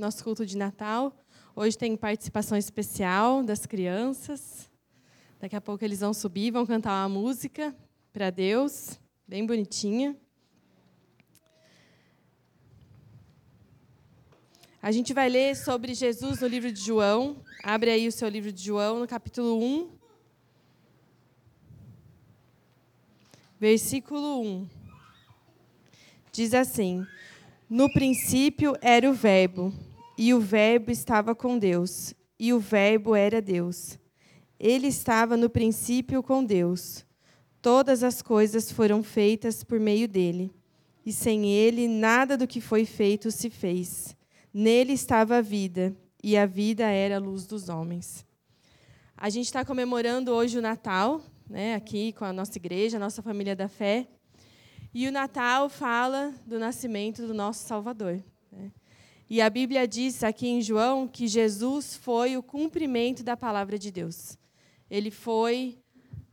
nosso culto de Natal. Hoje tem participação especial das crianças. Daqui a pouco eles vão subir, vão cantar uma música para Deus, bem bonitinha. A gente vai ler sobre Jesus no livro de João. Abre aí o seu livro de João, no capítulo 1. Versículo 1. Diz assim: No princípio era o Verbo, e o Verbo estava com Deus, e o Verbo era Deus. Ele estava no princípio com Deus. Todas as coisas foram feitas por meio dele, e sem ele nada do que foi feito se fez. Nele estava a vida, e a vida era a luz dos homens. A gente está comemorando hoje o Natal, né, aqui com a nossa igreja, a nossa família da fé. E o Natal fala do nascimento do nosso Salvador. Né? E a Bíblia diz aqui em João que Jesus foi o cumprimento da palavra de Deus. Ele foi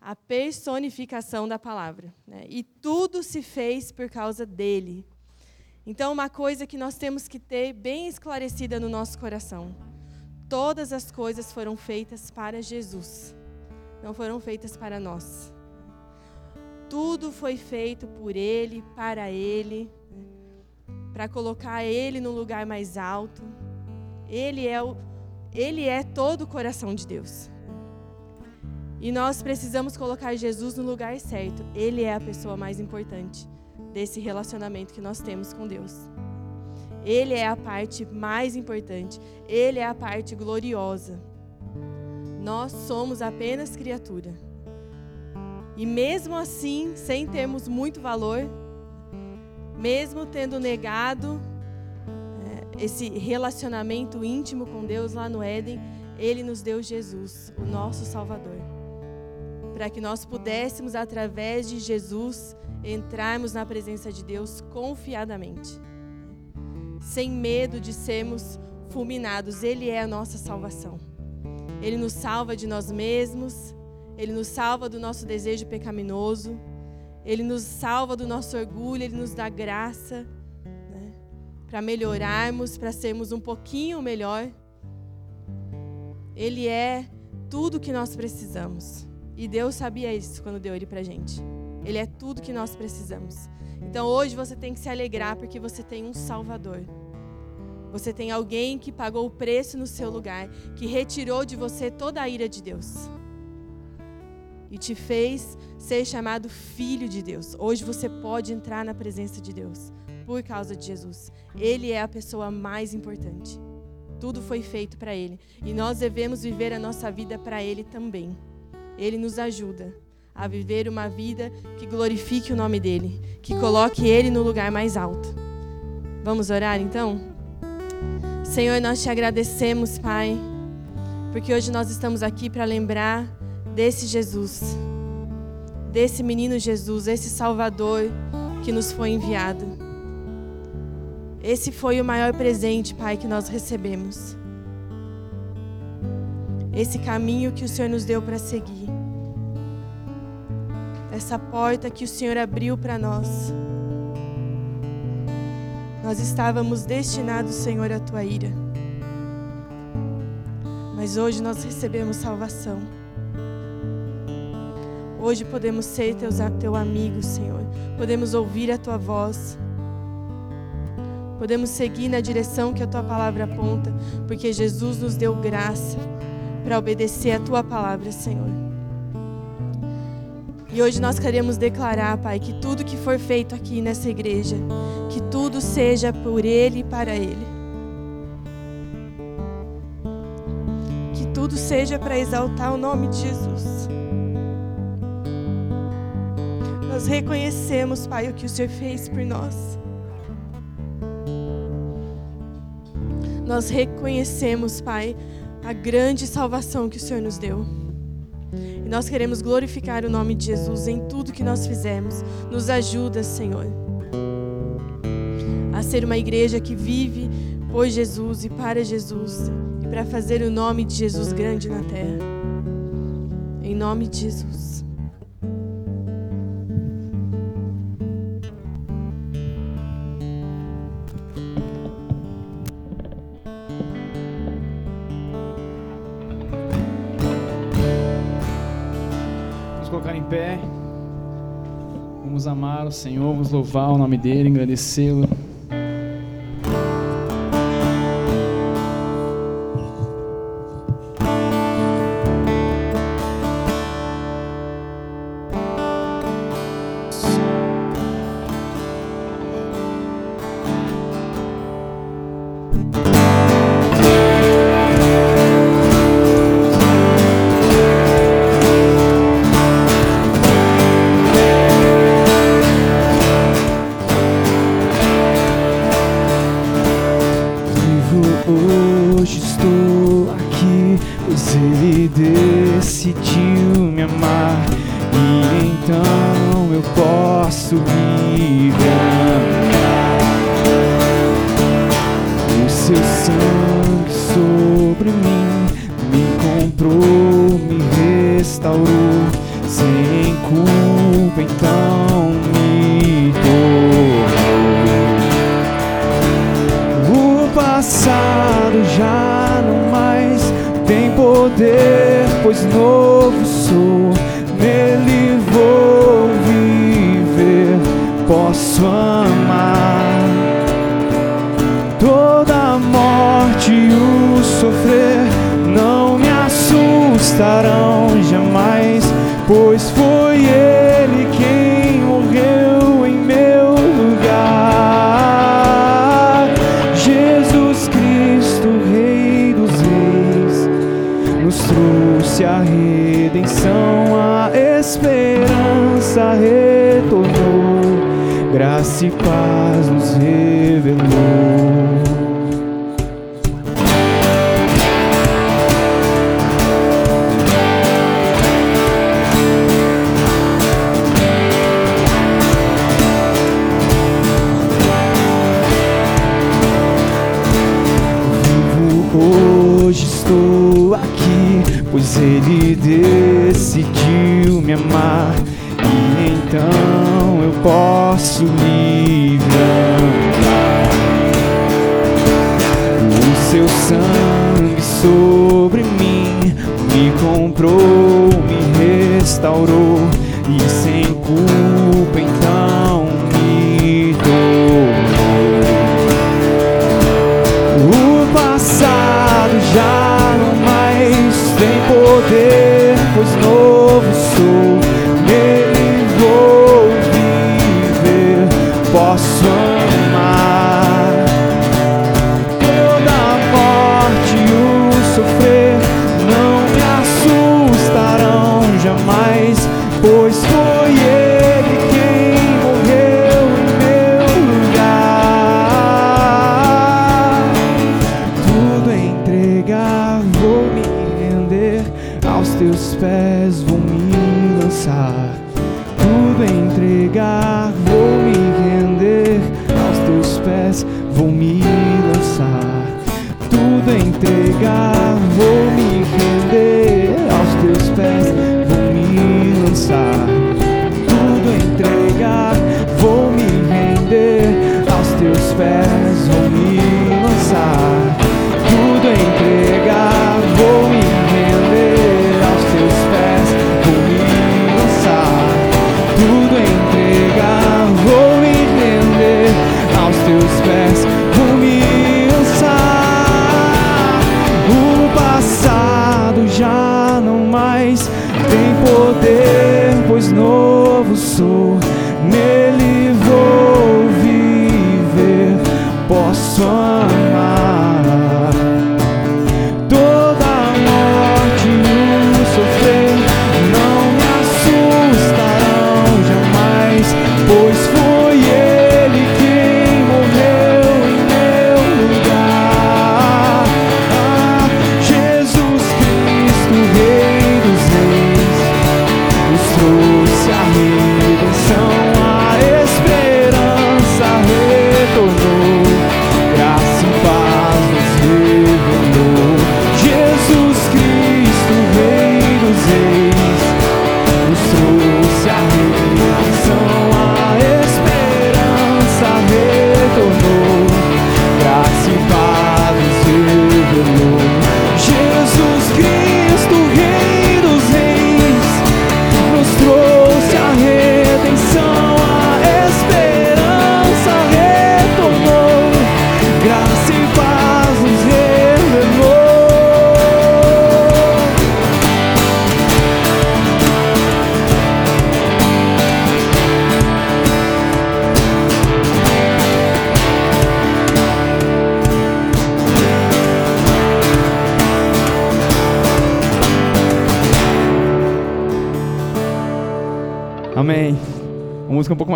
a personificação da palavra. Né? E tudo se fez por causa dele. Então, uma coisa que nós temos que ter bem esclarecida no nosso coração: todas as coisas foram feitas para Jesus, não foram feitas para nós. Tudo foi feito por Ele, para Ele, para colocar Ele no lugar mais alto. Ele é, o, ele é todo o coração de Deus. E nós precisamos colocar Jesus no lugar certo. Ele é a pessoa mais importante desse relacionamento que nós temos com Deus. Ele é a parte mais importante, ele é a parte gloriosa. Nós somos apenas criatura. E mesmo assim, sem termos muito valor, mesmo tendo negado é, esse relacionamento íntimo com Deus lá no Éden, Ele nos deu Jesus, o nosso Salvador, para que nós pudéssemos, através de Jesus, entrarmos na presença de Deus confiadamente, sem medo de sermos fulminados. Ele é a nossa salvação. Ele nos salva de nós mesmos, ele nos salva do nosso desejo pecaminoso, ele nos salva do nosso orgulho, ele nos dá graça né, para melhorarmos, para sermos um pouquinho melhor. Ele é tudo que nós precisamos. E Deus sabia isso quando deu ele para gente. Ele é tudo que nós precisamos. Então hoje você tem que se alegrar porque você tem um Salvador. Você tem alguém que pagou o preço no seu lugar, que retirou de você toda a ira de Deus e te fez ser chamado filho de Deus. Hoje você pode entrar na presença de Deus por causa de Jesus. Ele é a pessoa mais importante. Tudo foi feito para Ele e nós devemos viver a nossa vida para Ele também. Ele nos ajuda a viver uma vida que glorifique o nome dele, que coloque ele no lugar mais alto. Vamos orar então? Senhor, nós te agradecemos, Pai, porque hoje nós estamos aqui para lembrar desse Jesus, desse menino Jesus, esse Salvador que nos foi enviado. Esse foi o maior presente, Pai, que nós recebemos. Esse caminho que o Senhor nos deu para seguir essa porta que o Senhor abriu para nós. Nós estávamos destinados, Senhor, à tua ira. Mas hoje nós recebemos salvação. Hoje podemos ser teus, teu amigo, Senhor. Podemos ouvir a tua voz. Podemos seguir na direção que a tua palavra aponta, porque Jesus nos deu graça para obedecer a tua palavra, Senhor. E hoje nós queremos declarar, Pai, que tudo que for feito aqui nessa igreja, que tudo seja por Ele e para Ele. Que tudo seja para exaltar o nome de Jesus. Nós reconhecemos, Pai, o que o Senhor fez por nós. Nós reconhecemos, Pai, a grande salvação que o Senhor nos deu. E nós queremos glorificar o nome de Jesus em tudo que nós fizemos. Nos ajuda, Senhor, a ser uma igreja que vive por Jesus e para Jesus e para fazer o nome de Jesus grande na terra. Em nome de Jesus. colocar em pé. Vamos amar o Senhor, vamos louvar o nome dele, agradecê-lo. Seu sangue sobre mim me comprou, me restaurou e sem culpa então me tornou. O passado já não mais tem poder, pois não.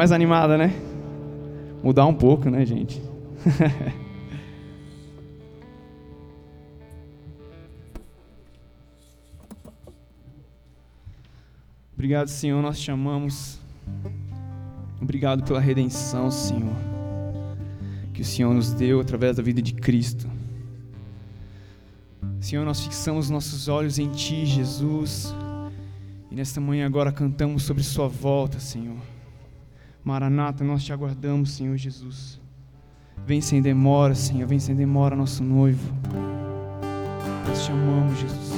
Mais animada, né? Mudar um pouco, né, gente? Obrigado, Senhor, nós te amamos. Obrigado pela redenção, Senhor, que o Senhor nos deu através da vida de Cristo. Senhor, nós fixamos nossos olhos em Ti, Jesus, e nesta manhã agora cantamos sobre Sua volta, Senhor. Maranata, nós te aguardamos, Senhor Jesus. Vem sem demora, Senhor, vem sem demora, nosso noivo. Nós te amamos, Jesus.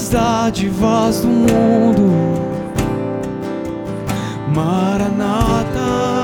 Todas as dádivas do mundo. Maranata,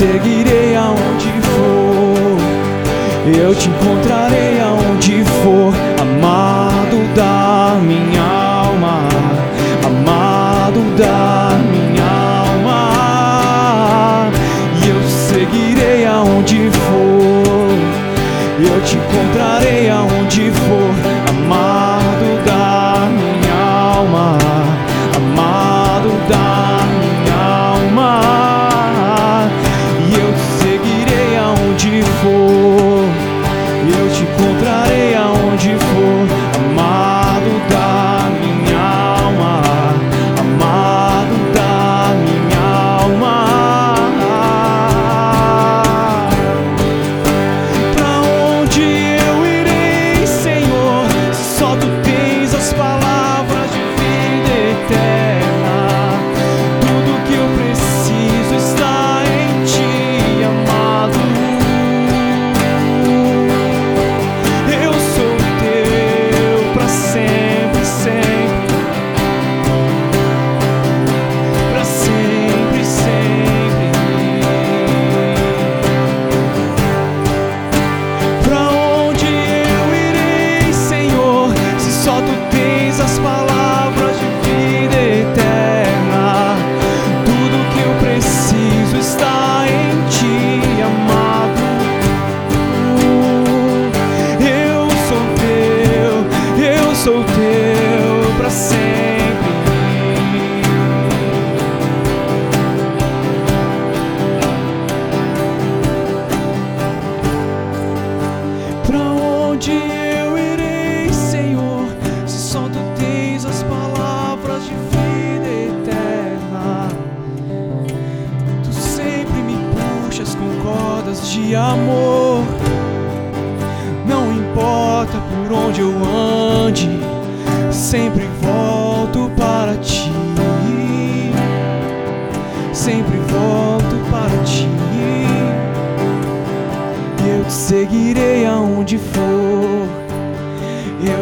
seguirei aonde for. Eu te encontrarei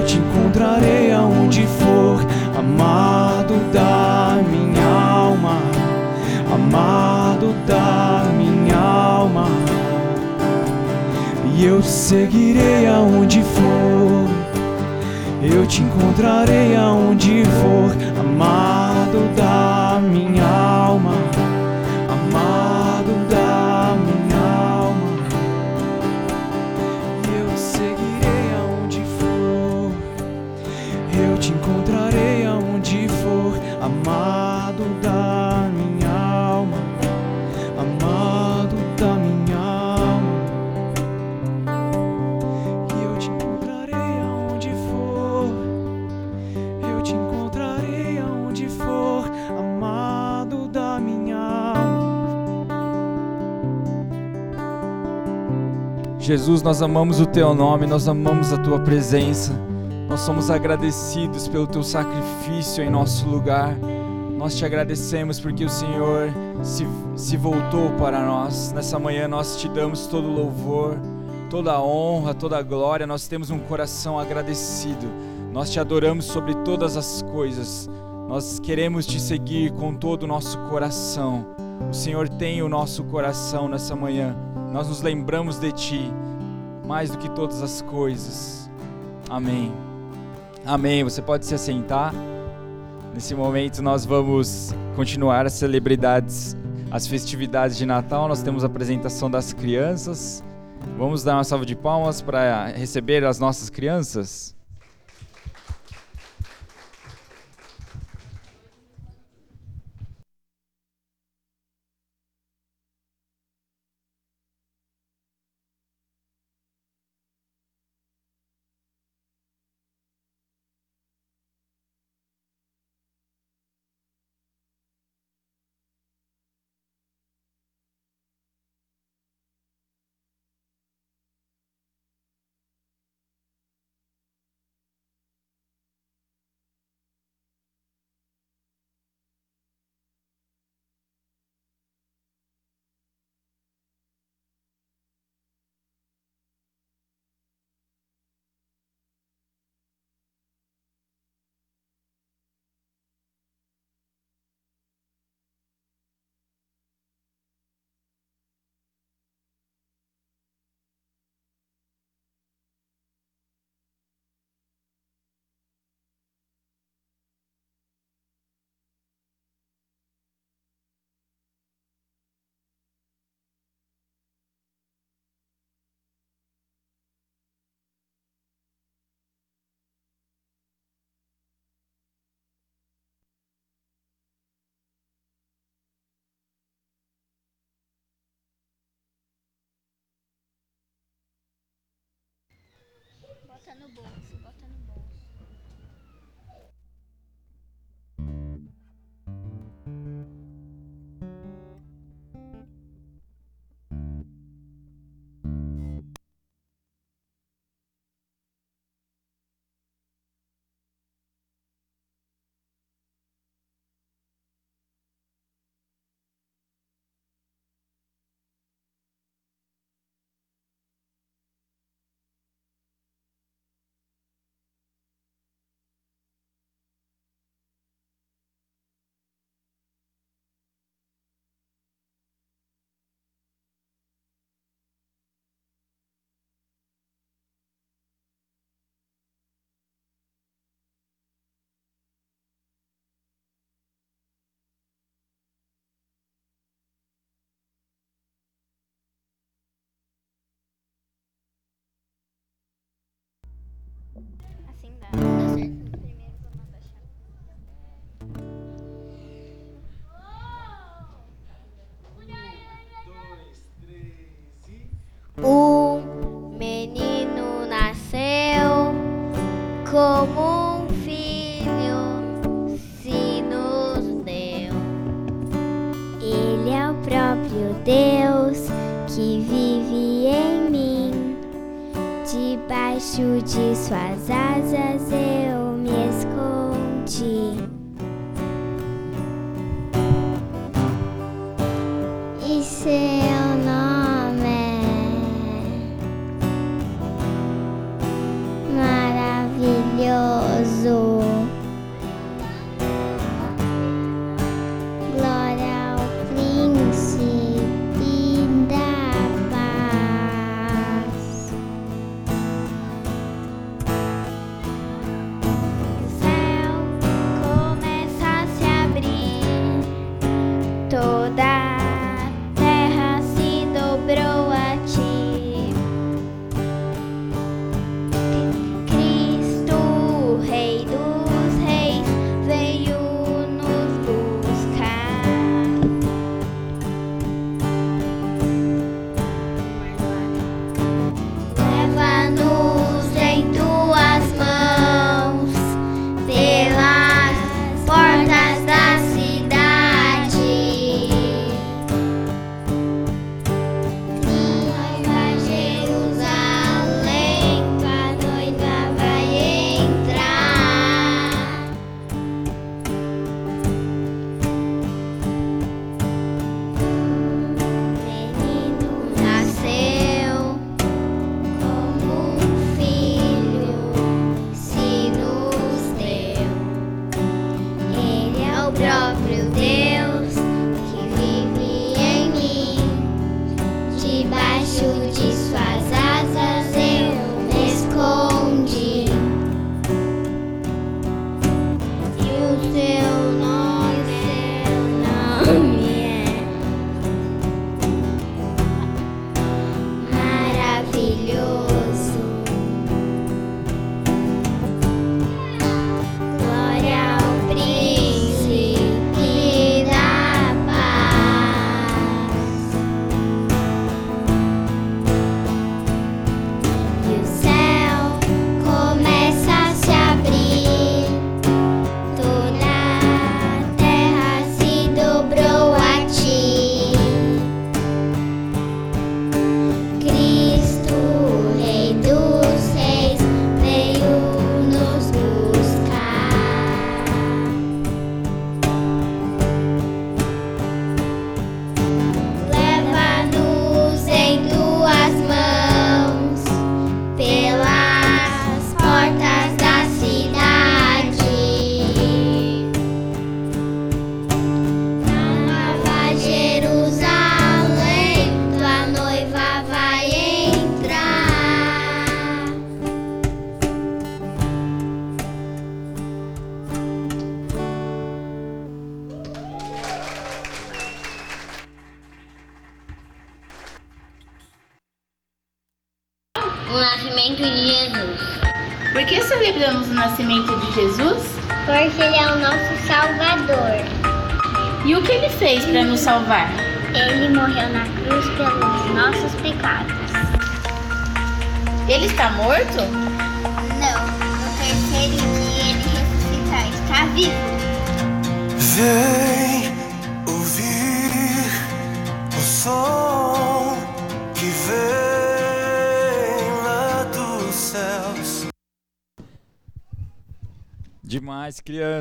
te encontrarei aonde for, amado da minha alma, amado da minha alma. E eu seguirei aonde for, eu te encontrarei aonde for, amado da minha alma, Jesus, nós amamos o teu nome, nós amamos a tua presença. Nós somos agradecidos pelo teu sacrifício em nosso lugar. Nós te agradecemos porque o Senhor se, se voltou para nós. Nessa manhã nós te damos todo louvor, toda honra, toda glória. Nós temos um coração agradecido. Nós te adoramos sobre todas as coisas. Nós queremos te seguir com todo o nosso coração. O Senhor tem o nosso coração nessa manhã. Nós nos lembramos de Ti mais do que todas as coisas. Amém. Amém. Você pode se assentar. Nesse momento nós vamos continuar as celebridades, as festividades de Natal. Nós temos a apresentação das crianças. Vamos dar uma salva de palmas para receber as nossas crianças. Assim dá.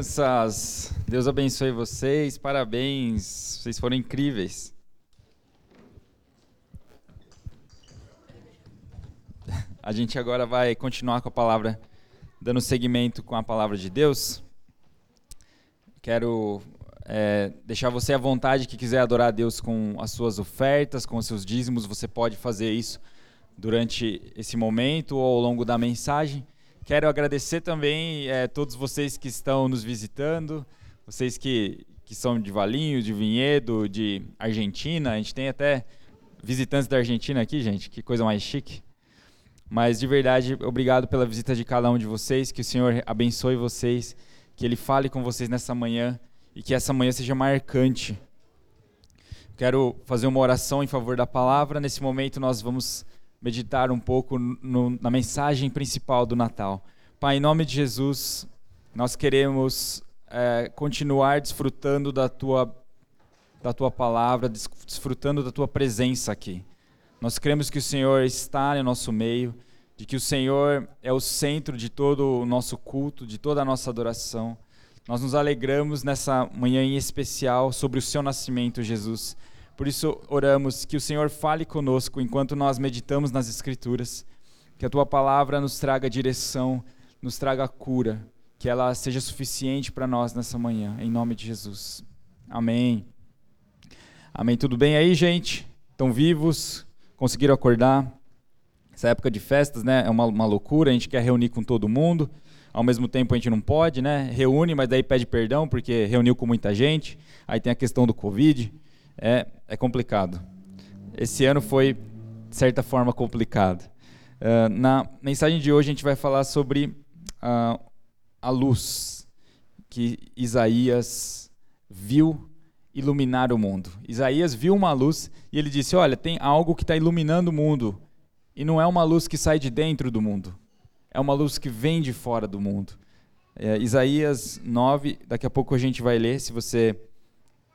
crianças, Deus abençoe vocês, parabéns, vocês foram incríveis. A gente agora vai continuar com a palavra, dando seguimento com a palavra de Deus. Quero é, deixar você à vontade que quiser adorar a Deus com as suas ofertas, com os seus dízimos, você pode fazer isso durante esse momento ou ao longo da mensagem. Quero agradecer também é, todos vocês que estão nos visitando, vocês que, que são de Valinho, de Vinhedo, de Argentina. A gente tem até visitantes da Argentina aqui, gente. Que coisa mais chique. Mas de verdade, obrigado pela visita de cada um de vocês. Que o Senhor abençoe vocês, que Ele fale com vocês nessa manhã e que essa manhã seja marcante. Quero fazer uma oração em favor da palavra. Nesse momento, nós vamos meditar um pouco no, na mensagem principal do Natal. Pai, em nome de Jesus, nós queremos é, continuar desfrutando da tua, da tua palavra, desfrutando da tua presença aqui. Nós cremos que o Senhor está no nosso meio, de que o Senhor é o centro de todo o nosso culto, de toda a nossa adoração. Nós nos alegramos nessa manhã em especial sobre o seu nascimento, Jesus. Por isso, oramos que o Senhor fale conosco enquanto nós meditamos nas Escrituras, que a tua palavra nos traga direção, nos traga cura, que ela seja suficiente para nós nessa manhã, em nome de Jesus. Amém. Amém. Tudo bem aí, gente? Estão vivos? conseguiram acordar. Essa época de festas, né, é uma, uma loucura, a gente quer reunir com todo mundo, ao mesmo tempo a gente não pode, né? Reúne, mas daí pede perdão porque reuniu com muita gente. Aí tem a questão do Covid. É, é complicado. Esse ano foi, de certa forma, complicado. Uh, na mensagem de hoje a gente vai falar sobre uh, a luz que Isaías viu iluminar o mundo. Isaías viu uma luz e ele disse: Olha, tem algo que está iluminando o mundo. E não é uma luz que sai de dentro do mundo, é uma luz que vem de fora do mundo. É, Isaías 9, daqui a pouco a gente vai ler, se você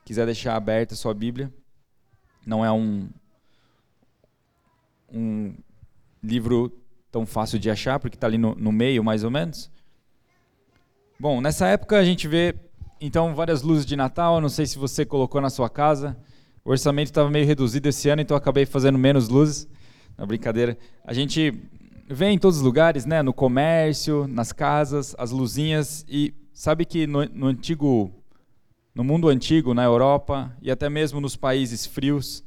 quiser deixar aberta a sua Bíblia. Não é um, um livro tão fácil de achar, porque está ali no, no meio, mais ou menos. Bom, nessa época a gente vê então, várias luzes de Natal. Não sei se você colocou na sua casa. O orçamento estava meio reduzido esse ano, então acabei fazendo menos luzes. Na brincadeira. A gente vê em todos os lugares, né? No comércio, nas casas, as luzinhas. E sabe que no, no antigo, no mundo antigo, na Europa e até mesmo nos países frios,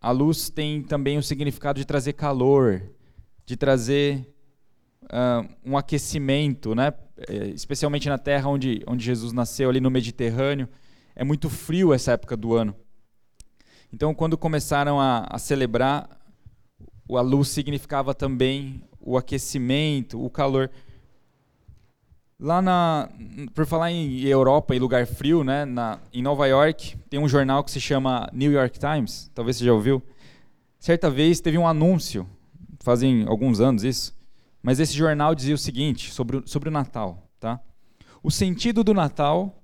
a luz tem também o significado de trazer calor, de trazer uh, um aquecimento, né? É, especialmente na terra onde, onde Jesus nasceu, ali no Mediterrâneo. É muito frio essa época do ano. Então, quando começaram a, a celebrar, a luz significava também o aquecimento, o calor. Lá na, por falar em Europa e lugar frio, né, na, em Nova York, tem um jornal que se chama New York Times, talvez você já ouviu. Certa vez teve um anúncio, fazem alguns anos isso, mas esse jornal dizia o seguinte sobre, sobre o Natal. Tá? O sentido do Natal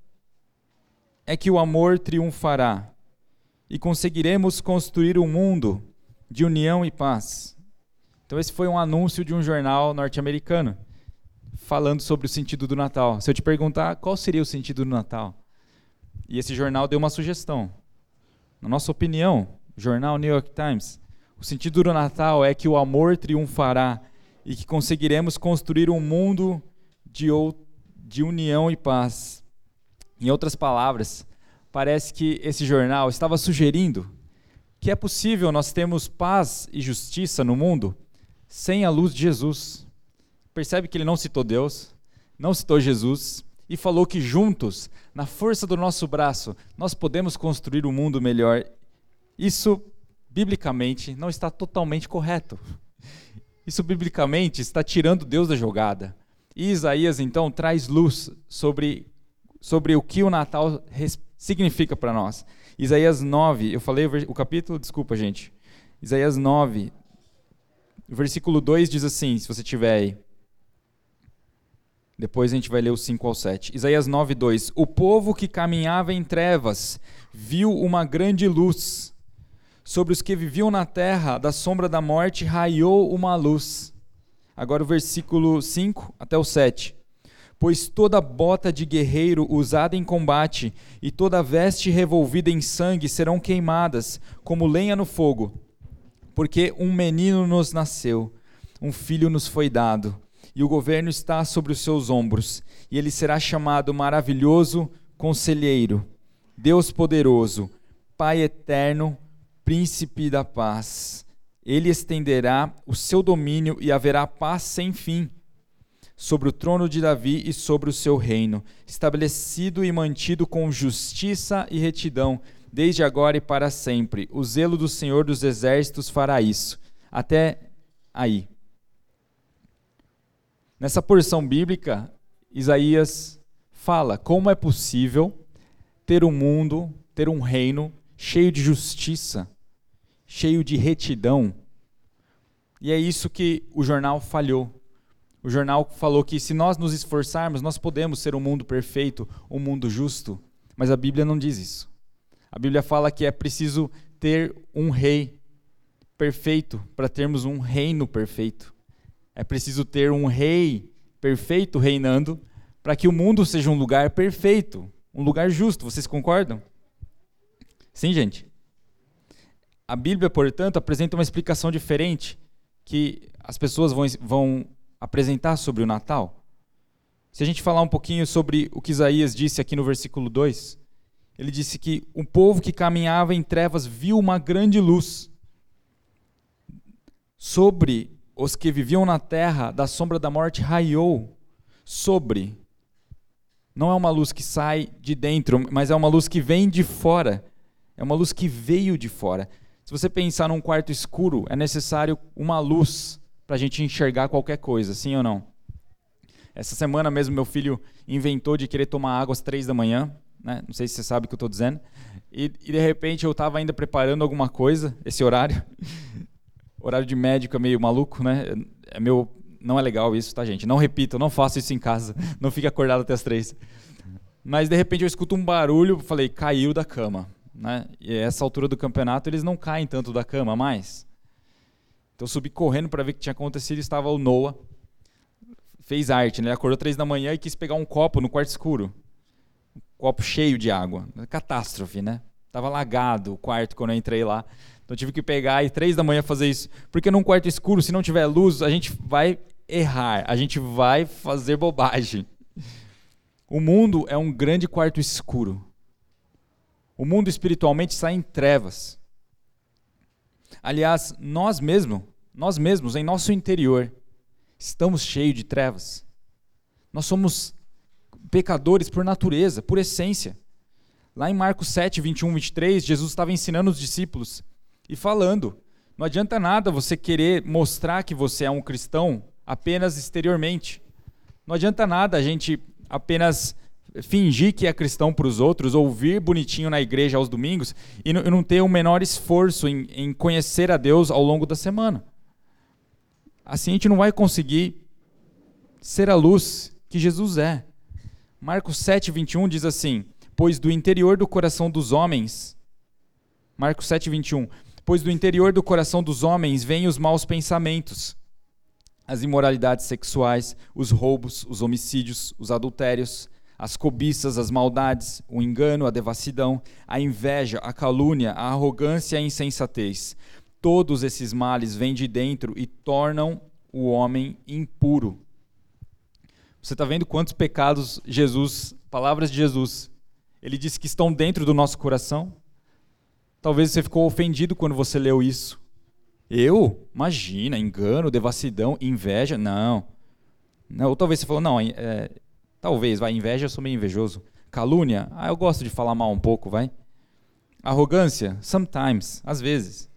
é que o amor triunfará e conseguiremos construir um mundo de união e paz. Então, esse foi um anúncio de um jornal norte-americano falando sobre o sentido do Natal. Se eu te perguntar qual seria o sentido do Natal, e esse jornal deu uma sugestão. Na nossa opinião, jornal New York Times, o sentido do Natal é que o amor triunfará e que conseguiremos construir um mundo de, de união e paz. Em outras palavras, parece que esse jornal estava sugerindo que é possível nós termos paz e justiça no mundo sem a luz de Jesus. Percebe que ele não citou Deus, não citou Jesus e falou que juntos, na força do nosso braço, nós podemos construir um mundo melhor. Isso, biblicamente, não está totalmente correto. Isso biblicamente está tirando Deus da jogada. E Isaías então traz luz sobre, sobre o que o Natal significa para nós. Isaías 9, eu falei o capítulo, desculpa gente. Isaías 9, versículo 2 diz assim, se você tiver aí. Depois a gente vai ler o 5 ao 7. Isaías 9, 2. O povo que caminhava em trevas viu uma grande luz sobre os que viviam na terra da sombra da morte raiou uma luz. Agora o versículo 5 até o 7. Pois toda bota de guerreiro usada em combate e toda veste revolvida em sangue serão queimadas, como lenha no fogo. Porque um menino nos nasceu, um filho nos foi dado, e o governo está sobre os seus ombros, e ele será chamado Maravilhoso Conselheiro, Deus Poderoso, Pai Eterno, príncipe da paz. Ele estenderá o seu domínio e haverá paz sem fim sobre o trono de Davi e sobre o seu reino, estabelecido e mantido com justiça e retidão, desde agora e para sempre. O zelo do Senhor dos exércitos fará isso. Até aí. Nessa porção bíblica, Isaías fala como é possível ter um mundo, ter um reino cheio de justiça, cheio de retidão. E é isso que o jornal falhou. O jornal falou que se nós nos esforçarmos, nós podemos ser um mundo perfeito, um mundo justo. Mas a Bíblia não diz isso. A Bíblia fala que é preciso ter um rei perfeito para termos um reino perfeito. É preciso ter um rei perfeito reinando para que o mundo seja um lugar perfeito, um lugar justo. Vocês concordam? Sim, gente. A Bíblia, portanto, apresenta uma explicação diferente que as pessoas vão, vão apresentar sobre o Natal. Se a gente falar um pouquinho sobre o que Isaías disse aqui no versículo 2, ele disse que um povo que caminhava em trevas viu uma grande luz. Sobre os que viviam na terra da sombra da morte raiou. Sobre. Não é uma luz que sai de dentro, mas é uma luz que vem de fora. É uma luz que veio de fora. Se você pensar num quarto escuro, é necessário uma luz para a gente enxergar qualquer coisa, sim ou não? Essa semana mesmo meu filho inventou de querer tomar água às três da manhã, né? não sei se você sabe o que eu estou dizendo, e, e, de repente eu estava ainda preparando alguma coisa, esse horário, horário de médico é meio maluco, né? É meu, não é legal isso, tá gente? Não repito, não faço isso em casa, não fique acordado até as três. Mas de repente eu escuto um barulho, falei, caiu da cama. Né? E essa altura do campeonato eles não caem tanto da cama mais. Então eu subi correndo para ver o que tinha acontecido. Estava o Noah, fez arte, né? Ele acordou três da manhã e quis pegar um copo no quarto escuro, um copo cheio de água, catástrofe, né? Tava lagado o quarto quando eu entrei lá. Então eu tive que pegar e três da manhã fazer isso, porque num quarto escuro, se não tiver luz, a gente vai errar, a gente vai fazer bobagem. O mundo é um grande quarto escuro. O mundo espiritualmente está em trevas. Aliás, nós mesmos, nós mesmos, em nosso interior, estamos cheios de trevas. Nós somos pecadores por natureza, por essência. Lá em Marcos 7, 21, 23, Jesus estava ensinando os discípulos e falando: não adianta nada você querer mostrar que você é um cristão apenas exteriormente. Não adianta nada a gente apenas fingir que é cristão para os outros, ouvir bonitinho na igreja aos domingos e não ter o menor esforço em, em conhecer a Deus ao longo da semana. Assim a gente não vai conseguir ser a luz que Jesus é. Marcos 7, 21 diz assim: Pois do interior do coração dos homens. Marcos 7, 21. Pois do interior do coração dos homens vêm os maus pensamentos, as imoralidades sexuais, os roubos, os homicídios, os adultérios as cobiças, as maldades, o engano, a devassidão, a inveja, a calúnia, a arrogância e a insensatez. Todos esses males vêm de dentro e tornam o homem impuro. Você está vendo quantos pecados Jesus, palavras de Jesus, ele disse que estão dentro do nosso coração? Talvez você ficou ofendido quando você leu isso. Eu? Imagina, engano, devassidão, inveja? Não. não ou talvez você falou, não, é, Talvez, vai. Inveja, eu sou meio invejoso. Calúnia, ah, eu gosto de falar mal um pouco, vai. Arrogância, sometimes, às vezes.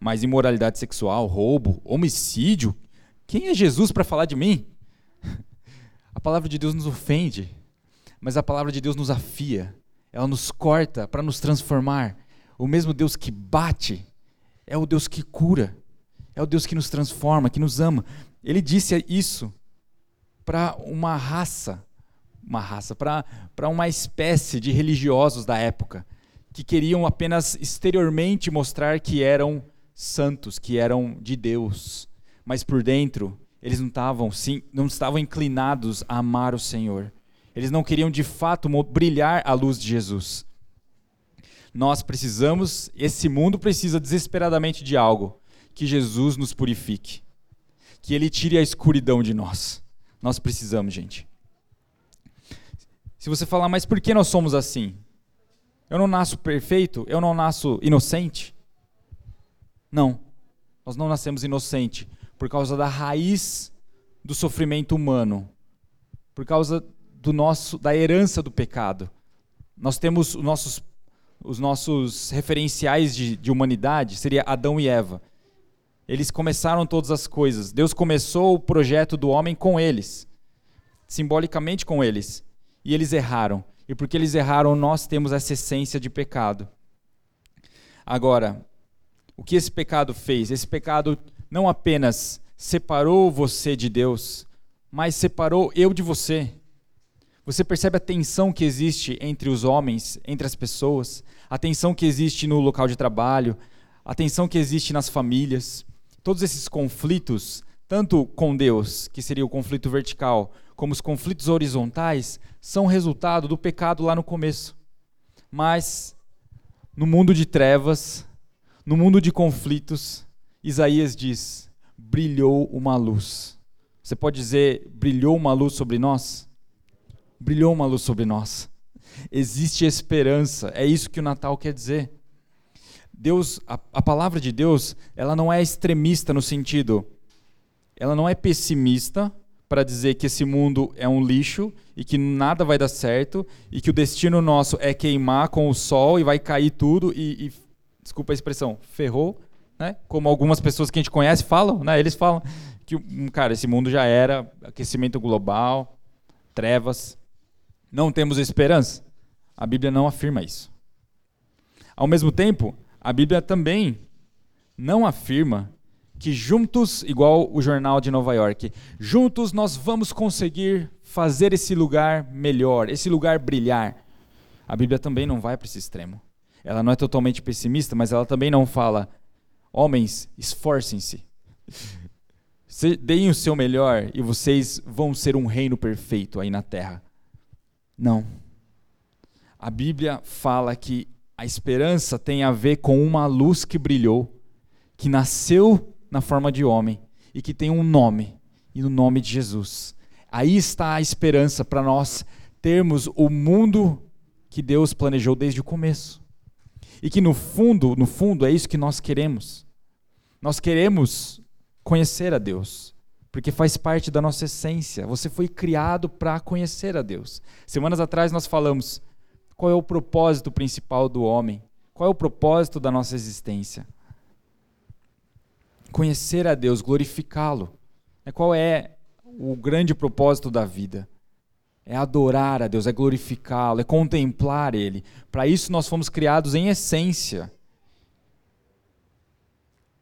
Mas imoralidade sexual, roubo, homicídio, quem é Jesus para falar de mim? A palavra de Deus nos ofende, mas a palavra de Deus nos afia. Ela nos corta para nos transformar. O mesmo Deus que bate é o Deus que cura. É o Deus que nos transforma, que nos ama. Ele disse isso para uma raça uma raça, para uma espécie de religiosos da época, que queriam apenas exteriormente mostrar que eram santos, que eram de Deus, mas por dentro eles não estavam, sim, não estavam inclinados a amar o Senhor. Eles não queriam de fato brilhar a luz de Jesus. Nós precisamos, esse mundo precisa desesperadamente de algo, que Jesus nos purifique, que Ele tire a escuridão de nós. Nós precisamos, gente. Se você falar, mas por que nós somos assim? Eu não nasço perfeito? Eu não nasço inocente? Não. Nós não nascemos inocente por causa da raiz do sofrimento humano, por causa do nosso da herança do pecado. Nós temos os nossos os nossos referenciais de, de humanidade seria Adão e Eva. Eles começaram todas as coisas. Deus começou o projeto do homem com eles, simbolicamente com eles. E eles erraram. E porque eles erraram, nós temos essa essência de pecado. Agora, o que esse pecado fez? Esse pecado não apenas separou você de Deus, mas separou eu de você. Você percebe a tensão que existe entre os homens, entre as pessoas, a tensão que existe no local de trabalho, a tensão que existe nas famílias todos esses conflitos, tanto com Deus, que seria o conflito vertical, como os conflitos horizontais, são resultado do pecado lá no começo. Mas no mundo de trevas, no mundo de conflitos, Isaías diz: brilhou uma luz. Você pode dizer, brilhou uma luz sobre nós? Brilhou uma luz sobre nós. Existe esperança, é isso que o Natal quer dizer. Deus, a, a palavra de Deus, ela não é extremista no sentido, ela não é pessimista para dizer que esse mundo é um lixo e que nada vai dar certo e que o destino nosso é queimar com o sol e vai cair tudo e, e desculpa a expressão, ferrou, né? Como algumas pessoas que a gente conhece falam, né? Eles falam que, cara, esse mundo já era aquecimento global, trevas, não temos esperança. A Bíblia não afirma isso. Ao mesmo tempo, a Bíblia também não afirma que juntos, igual o jornal de Nova York, juntos nós vamos conseguir fazer esse lugar melhor, esse lugar brilhar. A Bíblia também não vai para esse extremo. Ela não é totalmente pessimista, mas ela também não fala: homens, esforcem-se. Deem o seu melhor e vocês vão ser um reino perfeito aí na terra. Não. A Bíblia fala que a esperança tem a ver com uma luz que brilhou, que nasceu na forma de homem e que tem um nome, e no nome de Jesus. Aí está a esperança para nós termos o mundo que Deus planejou desde o começo. E que no fundo, no fundo é isso que nós queremos. Nós queremos conhecer a Deus, porque faz parte da nossa essência. Você foi criado para conhecer a Deus. Semanas atrás nós falamos qual é o propósito principal do homem? Qual é o propósito da nossa existência? Conhecer a Deus, glorificá-lo. É, qual é o grande propósito da vida? É adorar a Deus, é glorificá-lo, é contemplar Ele. Para isso nós fomos criados em essência.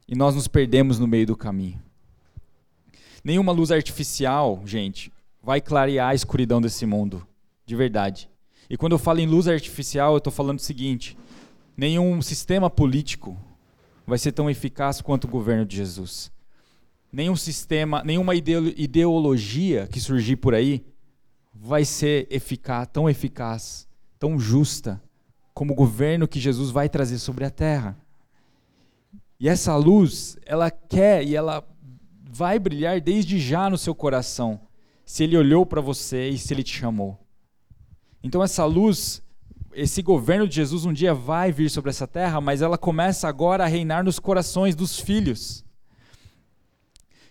E nós nos perdemos no meio do caminho. Nenhuma luz artificial, gente, vai clarear a escuridão desse mundo, de verdade. E quando eu falo em luz artificial, eu estou falando o seguinte: nenhum sistema político vai ser tão eficaz quanto o governo de Jesus. Nenhum sistema, nenhuma ideologia que surgir por aí vai ser eficaz, tão eficaz, tão justa como o governo que Jesus vai trazer sobre a terra. E essa luz, ela quer e ela vai brilhar desde já no seu coração, se ele olhou para você e se ele te chamou. Então essa luz, esse governo de Jesus um dia vai vir sobre essa terra, mas ela começa agora a reinar nos corações dos filhos.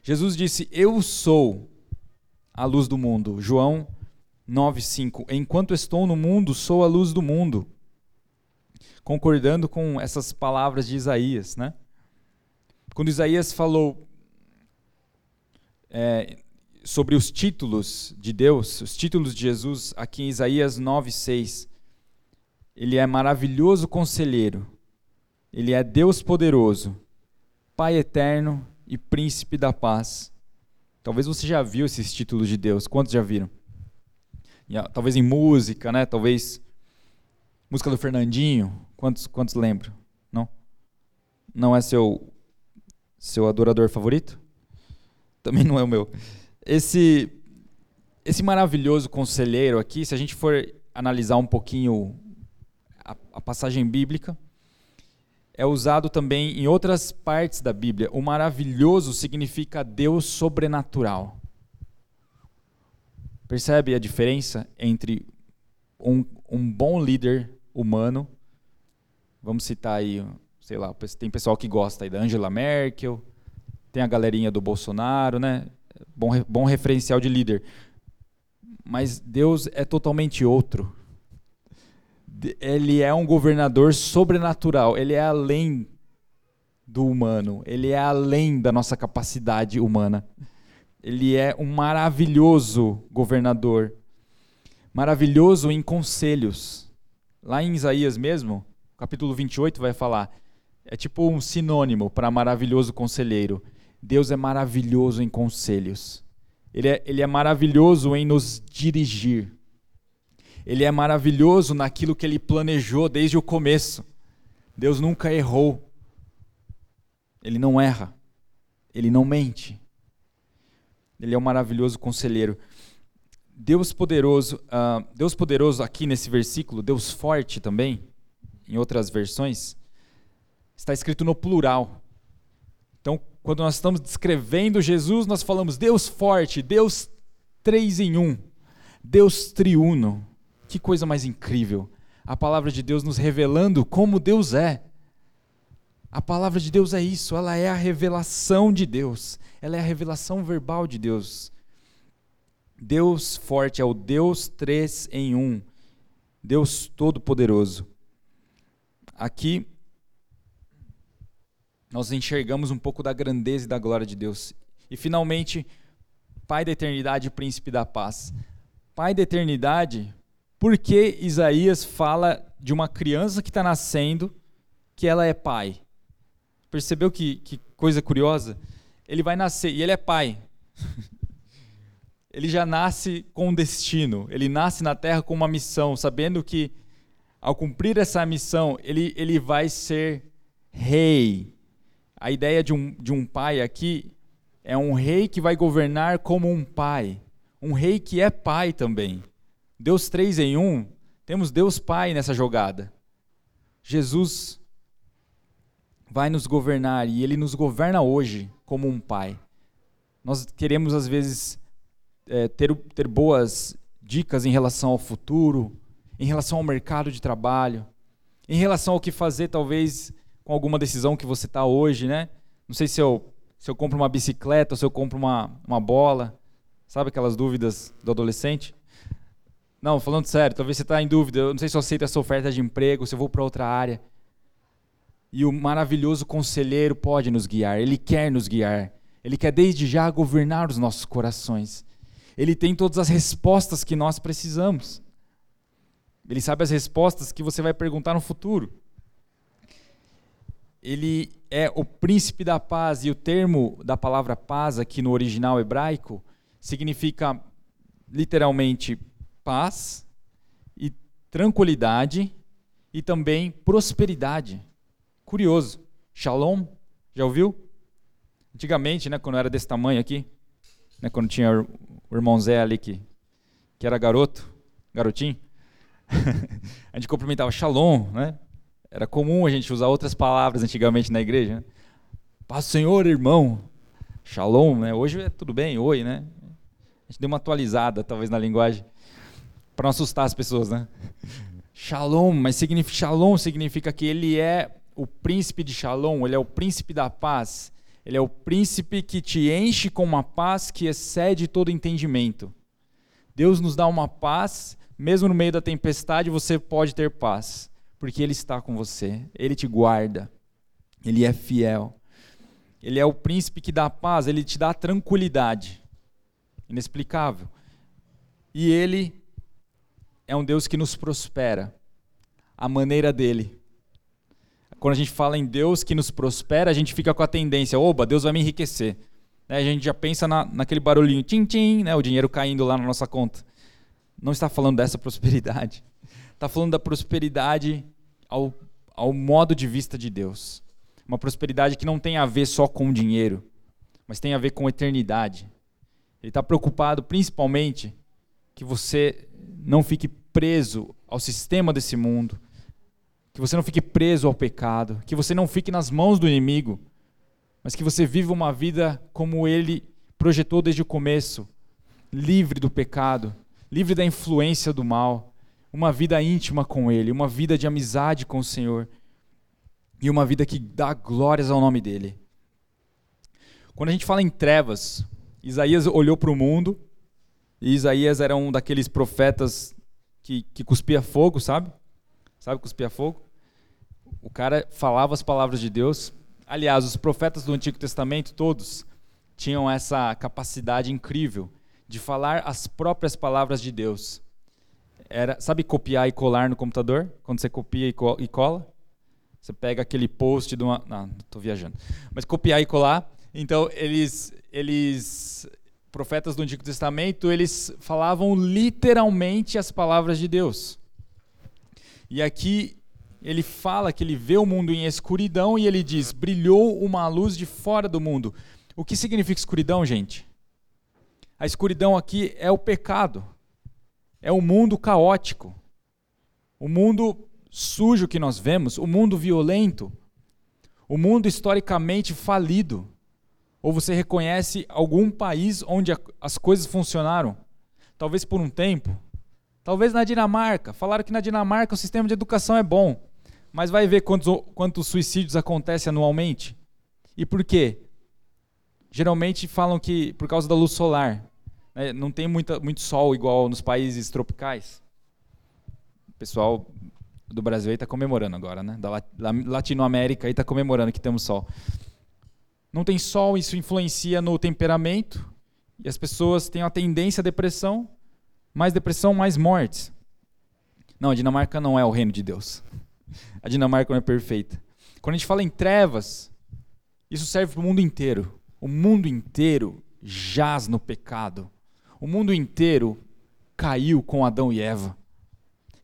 Jesus disse: Eu sou a luz do mundo. João 9:5. Enquanto estou no mundo, sou a luz do mundo. Concordando com essas palavras de Isaías, né? Quando Isaías falou é, sobre os títulos de Deus, os títulos de Jesus, aqui em Isaías 9:6. Ele é maravilhoso conselheiro. Ele é Deus poderoso, Pai eterno e príncipe da paz. Talvez você já viu esses títulos de Deus. Quantos já viram? Talvez em música, né? Talvez música do Fernandinho. Quantos quantos lembram? Não? Não é seu seu adorador favorito? Também não é o meu. Esse, esse maravilhoso conselheiro aqui, se a gente for analisar um pouquinho a, a passagem bíblica, é usado também em outras partes da Bíblia. O maravilhoso significa Deus sobrenatural. Percebe a diferença entre um, um bom líder humano? Vamos citar aí, sei lá, tem pessoal que gosta aí da Angela Merkel, tem a galerinha do Bolsonaro, né? Bom, bom referencial de líder. Mas Deus é totalmente outro. Ele é um governador sobrenatural, ele é além do humano, ele é além da nossa capacidade humana. Ele é um maravilhoso governador, maravilhoso em conselhos. Lá em Isaías mesmo, capítulo 28 vai falar, é tipo um sinônimo para maravilhoso conselheiro. Deus é maravilhoso em conselhos. Ele é, ele é maravilhoso em nos dirigir. Ele é maravilhoso naquilo que ele planejou desde o começo. Deus nunca errou. Ele não erra. Ele não mente. Ele é um maravilhoso conselheiro. Deus poderoso, uh, Deus poderoso aqui nesse versículo, Deus forte também, em outras versões, está escrito no plural. Então, quando nós estamos descrevendo Jesus, nós falamos Deus forte, Deus três em um, Deus triuno. Que coisa mais incrível! A palavra de Deus nos revelando como Deus é. A palavra de Deus é isso, ela é a revelação de Deus, ela é a revelação verbal de Deus. Deus forte é o Deus três em um, Deus todo-poderoso. Aqui nós enxergamos um pouco da grandeza e da glória de Deus. E finalmente, Pai da eternidade, príncipe da paz. Pai da eternidade, por que Isaías fala de uma criança que está nascendo que ela é pai? Percebeu que, que coisa curiosa? Ele vai nascer e ele é pai. ele já nasce com um destino. Ele nasce na terra com uma missão, sabendo que ao cumprir essa missão, ele, ele vai ser rei a ideia de um, de um pai aqui é um rei que vai governar como um pai. Um rei que é pai também. Deus três em um, temos Deus Pai nessa jogada. Jesus vai nos governar e ele nos governa hoje como um pai. Nós queremos, às vezes, é, ter, ter boas dicas em relação ao futuro, em relação ao mercado de trabalho, em relação ao que fazer, talvez, com alguma decisão que você está hoje, né? Não sei se eu, se eu compro uma bicicleta ou se eu compro uma, uma bola. Sabe aquelas dúvidas do adolescente? Não, falando sério, talvez você está em dúvida. Eu não sei se eu aceito essa oferta de emprego, se eu vou para outra área. E o maravilhoso conselheiro pode nos guiar, ele quer nos guiar. Ele quer desde já governar os nossos corações. Ele tem todas as respostas que nós precisamos. Ele sabe as respostas que você vai perguntar no futuro ele é o príncipe da paz, e o termo da palavra paz aqui no original hebraico significa literalmente paz e tranquilidade e também prosperidade. Curioso. Shalom, já ouviu? Antigamente, né, quando era desse tamanho aqui, né, quando tinha o irmão Zé ali que, que era garoto, garotinho, a gente cumprimentava Shalom, né? Era comum a gente usar outras palavras antigamente na igreja. Né? Paz Senhor, irmão. Shalom, né? Hoje é tudo bem, oi, né? A gente deu uma atualizada, talvez, na linguagem, para não assustar as pessoas, né? Shalom, mas significa, shalom significa que ele é o príncipe de shalom, ele é o príncipe da paz. Ele é o príncipe que te enche com uma paz que excede todo entendimento. Deus nos dá uma paz, mesmo no meio da tempestade você pode ter paz porque Ele está com você, Ele te guarda, Ele é fiel. Ele é o príncipe que dá paz, Ele te dá tranquilidade. Inexplicável. E Ele é um Deus que nos prospera, a maneira dele. Quando a gente fala em Deus que nos prospera, a gente fica com a tendência, oba, Deus vai me enriquecer. Né, a gente já pensa na, naquele barulhinho, tim-tim, né, o dinheiro caindo lá na nossa conta. Não está falando dessa prosperidade. Está falando da prosperidade ao, ao modo de vista de Deus. Uma prosperidade que não tem a ver só com dinheiro, mas tem a ver com eternidade. Ele está preocupado principalmente que você não fique preso ao sistema desse mundo, que você não fique preso ao pecado, que você não fique nas mãos do inimigo, mas que você viva uma vida como ele projetou desde o começo, livre do pecado, livre da influência do mal, uma vida íntima com Ele, uma vida de amizade com o Senhor e uma vida que dá glórias ao nome dEle. Quando a gente fala em trevas, Isaías olhou para o mundo e Isaías era um daqueles profetas que, que cuspia fogo, sabe? Sabe cuspia fogo? O cara falava as palavras de Deus. aliás, os profetas do Antigo Testamento todos tinham essa capacidade incrível de falar as próprias palavras de Deus. Era, sabe copiar e colar no computador? Quando você copia e cola? Você pega aquele post de uma. Não, estou viajando. Mas copiar e colar. Então, eles, eles. Profetas do Antigo Testamento, eles falavam literalmente as palavras de Deus. E aqui ele fala que ele vê o mundo em escuridão e ele diz: brilhou uma luz de fora do mundo. O que significa escuridão, gente? A escuridão aqui é o pecado, é o mundo caótico, o mundo sujo que nós vemos, o mundo violento, o mundo historicamente falido. Ou você reconhece algum país onde as coisas funcionaram? Talvez por um tempo. Talvez na Dinamarca. Falaram que na Dinamarca o sistema de educação é bom. Mas vai ver quantos, quantos suicídios acontecem anualmente. E por quê? Geralmente falam que por causa da luz solar. Né? Não tem muita, muito sol igual nos países tropicais. O pessoal do Brasil aí está comemorando agora, né? Da Latinoamérica aí está comemorando que temos sol. Não tem sol, isso influencia no temperamento e as pessoas têm a tendência à depressão, mais depressão, mais mortes. Não, a Dinamarca não é o reino de Deus. A Dinamarca não é perfeita. Quando a gente fala em trevas, isso serve para o mundo inteiro. O mundo inteiro jaz no pecado. O mundo inteiro caiu com Adão e Eva.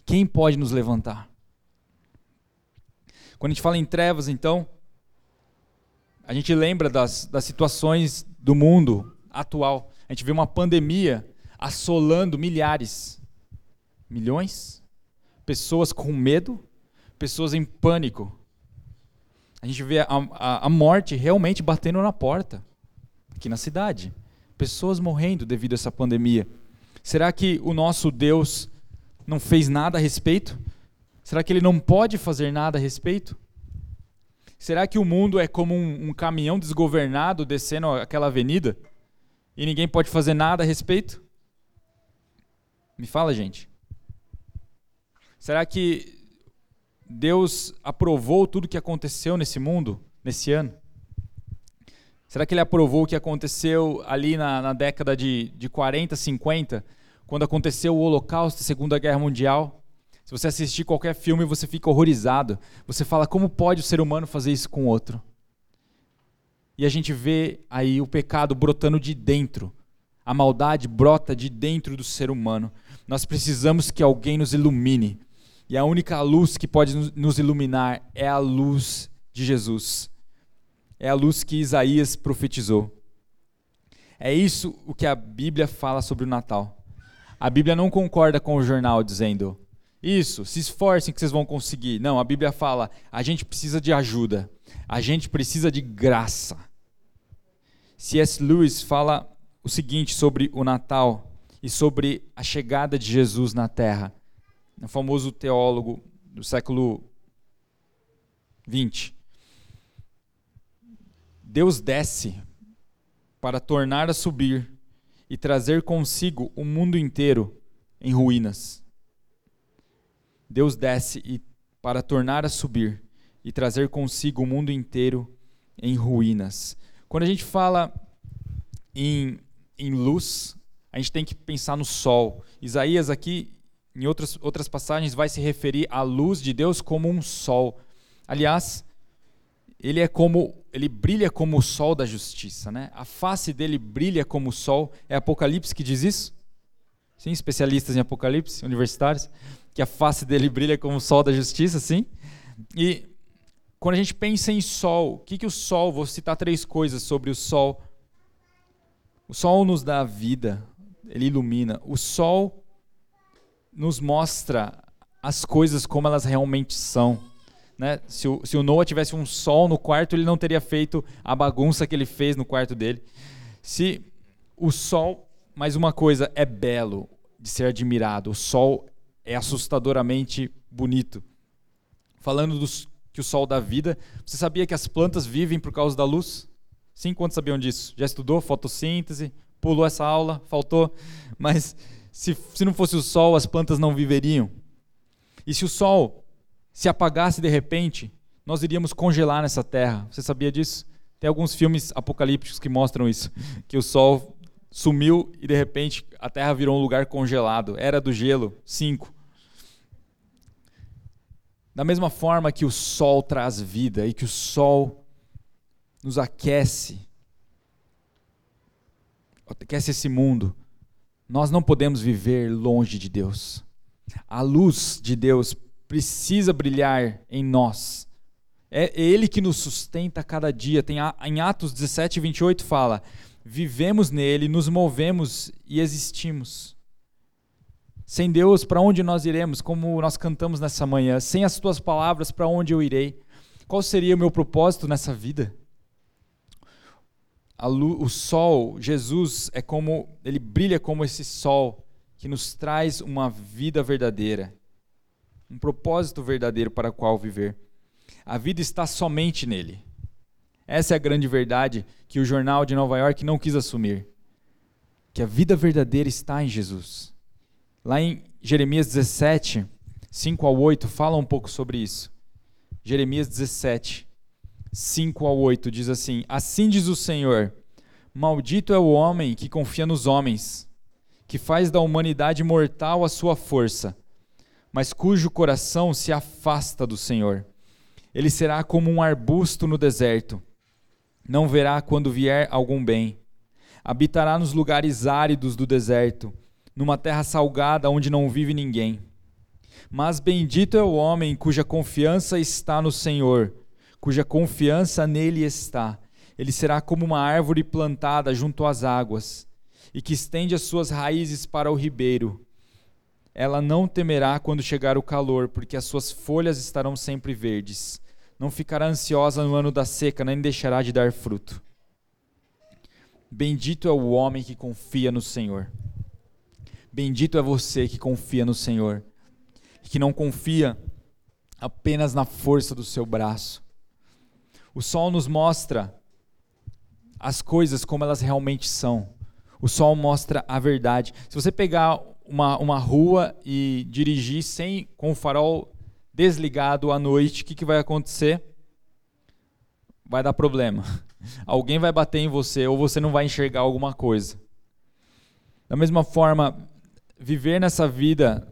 Quem pode nos levantar? Quando a gente fala em trevas, então, a gente lembra das, das situações do mundo atual. A gente vê uma pandemia assolando milhares, milhões, pessoas com medo, pessoas em pânico. A gente vê a, a, a morte realmente batendo na porta, aqui na cidade. Pessoas morrendo devido a essa pandemia. Será que o nosso Deus não fez nada a respeito? Será que ele não pode fazer nada a respeito? Será que o mundo é como um, um, caminhão desgovernado descendo aquela avenida e ninguém pode fazer nada a respeito? Me fala, gente. Será que Deus aprovou tudo o que aconteceu nesse mundo, nesse ano? Será que ele aprovou o que aconteceu ali na, na década de, de 40, 50, quando aconteceu o Holocausto, a Segunda Guerra Mundial? Se você assistir qualquer filme, você fica horrorizado. Você fala, como pode o ser humano fazer isso com outro? E a gente vê aí o pecado brotando de dentro. A maldade brota de dentro do ser humano. Nós precisamos que alguém nos ilumine. E a única luz que pode nos iluminar é a luz de Jesus. É a luz que Isaías profetizou. É isso o que a Bíblia fala sobre o Natal. A Bíblia não concorda com o jornal dizendo: Isso, se esforcem que vocês vão conseguir. Não, a Bíblia fala: a gente precisa de ajuda. A gente precisa de graça. C.S. Lewis fala o seguinte sobre o Natal e sobre a chegada de Jesus na Terra um famoso teólogo do século 20. Deus desce para tornar a subir e trazer consigo o mundo inteiro em ruínas. Deus desce e, para tornar a subir e trazer consigo o mundo inteiro em ruínas. Quando a gente fala em, em luz, a gente tem que pensar no sol. Isaías aqui em outras, outras passagens, vai se referir à luz de Deus como um sol. Aliás, ele é como ele brilha como o sol da justiça, né? A face dele brilha como o sol. É Apocalipse que diz isso? Sim, especialistas em Apocalipse, universitários, que a face dele brilha como o sol da justiça, sim. E quando a gente pensa em sol, o que que o sol? Vou citar três coisas sobre o sol. O sol nos dá vida, ele ilumina. O sol nos mostra as coisas como elas realmente são. Né? Se, o, se o Noah tivesse um sol no quarto, ele não teria feito a bagunça que ele fez no quarto dele. Se o sol, mais uma coisa, é belo de ser admirado, o sol é assustadoramente bonito. Falando dos, que o sol dá vida, você sabia que as plantas vivem por causa da luz? Sim, quantos sabiam disso? Já estudou fotossíntese? Pulou essa aula? Faltou? Mas se, se não fosse o sol, as plantas não viveriam. E se o sol se apagasse de repente, nós iríamos congelar nessa terra. Você sabia disso? Tem alguns filmes apocalípticos que mostram isso, que o sol sumiu e de repente a terra virou um lugar congelado. Era do gelo, cinco. Da mesma forma que o sol traz vida e que o sol nos aquece, aquece esse mundo, nós não podemos viver longe de Deus. A luz de Deus precisa brilhar em nós. É Ele que nos sustenta cada dia. Tem em Atos 17, 28 fala: vivemos nele, nos movemos e existimos. Sem Deus, para onde nós iremos? Como nós cantamos nessa manhã. Sem as tuas palavras, para onde eu irei? Qual seria o meu propósito nessa vida? Luz, o sol, Jesus é como ele brilha como esse sol que nos traz uma vida verdadeira, um propósito verdadeiro para o qual viver. A vida está somente nele. Essa é a grande verdade que o jornal de Nova York não quis assumir. Que a vida verdadeira está em Jesus. Lá em Jeremias 17, 5 ao 8, fala um pouco sobre isso. Jeremias 17, 5 ao 8 diz assim: Assim diz o Senhor: Maldito é o homem que confia nos homens, que faz da humanidade mortal a sua força, mas cujo coração se afasta do Senhor. Ele será como um arbusto no deserto. Não verá quando vier algum bem. Habitará nos lugares áridos do deserto, numa terra salgada onde não vive ninguém. Mas bendito é o homem cuja confiança está no Senhor, cuja confiança nele está. Ele será como uma árvore plantada junto às águas, e que estende as suas raízes para o ribeiro. Ela não temerá quando chegar o calor, porque as suas folhas estarão sempre verdes. Não ficará ansiosa no ano da seca, nem deixará de dar fruto. Bendito é o homem que confia no Senhor. Bendito é você que confia no Senhor, que não confia apenas na força do seu braço. O sol nos mostra as coisas como elas realmente são. O sol mostra a verdade. Se você pegar uma, uma rua e dirigir sem com o farol desligado à noite, o que, que vai acontecer? Vai dar problema. Alguém vai bater em você ou você não vai enxergar alguma coisa. Da mesma forma, viver nessa vida,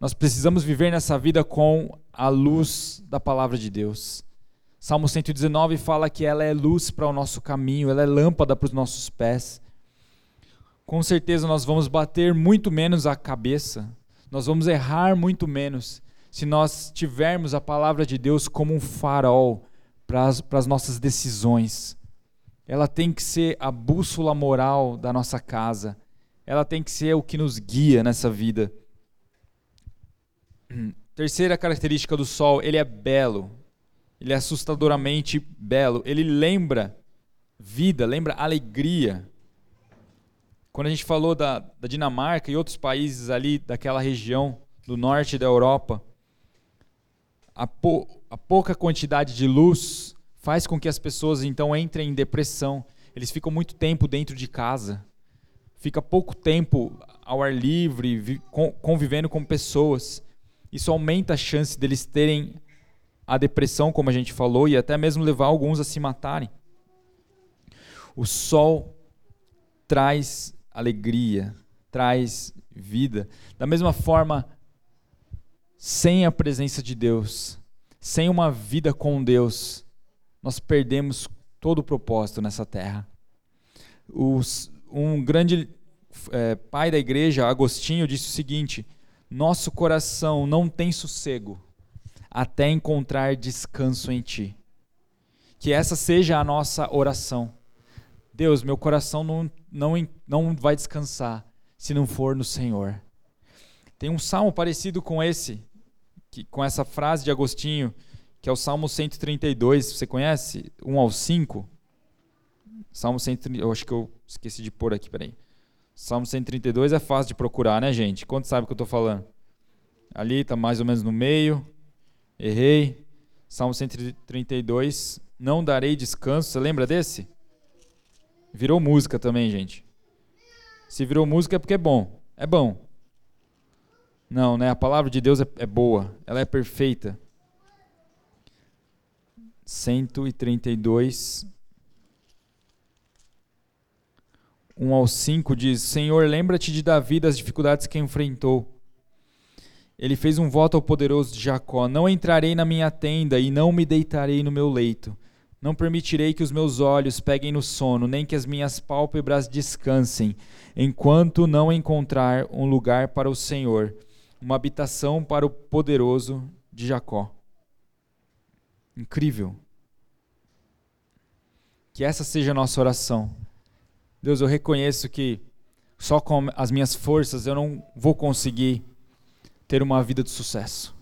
nós precisamos viver nessa vida com a luz da palavra de Deus. Salmo 119 fala que ela é luz para o nosso caminho, ela é lâmpada para os nossos pés. Com certeza nós vamos bater muito menos a cabeça, nós vamos errar muito menos se nós tivermos a palavra de Deus como um farol para as, nossas decisões. Ela tem que ser a bússola moral da nossa casa. Ela tem que ser o que nos guia nessa vida. Terceira característica do sol, ele é belo. Ele é assustadoramente belo. Ele lembra vida, lembra alegria. Quando a gente falou da, da Dinamarca e outros países ali daquela região do norte da Europa, a, a pouca quantidade de luz faz com que as pessoas então entrem em depressão. Eles ficam muito tempo dentro de casa, fica pouco tempo ao ar livre, convivendo com pessoas. Isso aumenta a chance deles terem a depressão, como a gente falou, e até mesmo levar alguns a se matarem. O sol traz alegria, traz vida. Da mesma forma, sem a presença de Deus, sem uma vida com Deus, nós perdemos todo o propósito nessa terra. Os, um grande é, pai da igreja, Agostinho, disse o seguinte: Nosso coração não tem sossego até encontrar descanso em Ti. Que essa seja a nossa oração. Deus, meu coração não, não, não vai descansar se não for no Senhor. Tem um salmo parecido com esse, que, com essa frase de Agostinho, que é o Salmo 132, você conhece? 1 ao 5? Salmo 132, eu acho que eu esqueci de pôr aqui, peraí. Salmo 132 é fácil de procurar, né, gente? Quanto sabe o que eu estou falando? Ali está mais ou menos no meio. Errei. Salmo 132, não darei descanso. Você lembra desse? Virou música também, gente. Se virou música é porque é bom. É bom. Não, né? A palavra de Deus é, é boa, ela é perfeita. 132, 1 ao 5 diz: Senhor, lembra-te de Davi das dificuldades que enfrentou. Ele fez um voto ao poderoso de Jacó: Não entrarei na minha tenda e não me deitarei no meu leito. Não permitirei que os meus olhos peguem no sono, nem que as minhas pálpebras descansem, enquanto não encontrar um lugar para o Senhor, uma habitação para o poderoso de Jacó. Incrível. Que essa seja a nossa oração. Deus, eu reconheço que só com as minhas forças eu não vou conseguir ter uma vida de sucesso.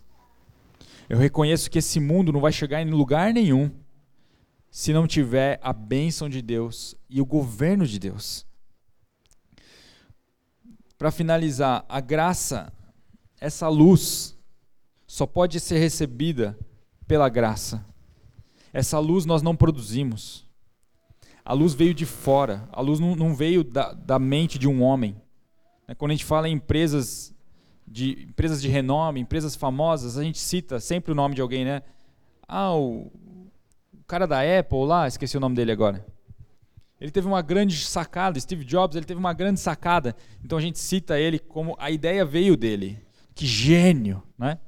Eu reconheço que esse mundo não vai chegar em lugar nenhum se não tiver a bênção de Deus e o governo de Deus. Para finalizar, a graça, essa luz, só pode ser recebida pela graça. Essa luz nós não produzimos. A luz veio de fora. A luz não, veio da, da, mente de um homem. Né, quando a gente fala em empresas de, empresas de renome, empresas famosas, a gente cita sempre o nome de alguém, né? Ah, o cara da Apple lá, esqueci o nome dele agora. Ele teve uma grande sacada, Steve Jobs, ele teve uma grande sacada. Então a gente cita ele como a ideia veio dele. Que gênio, né?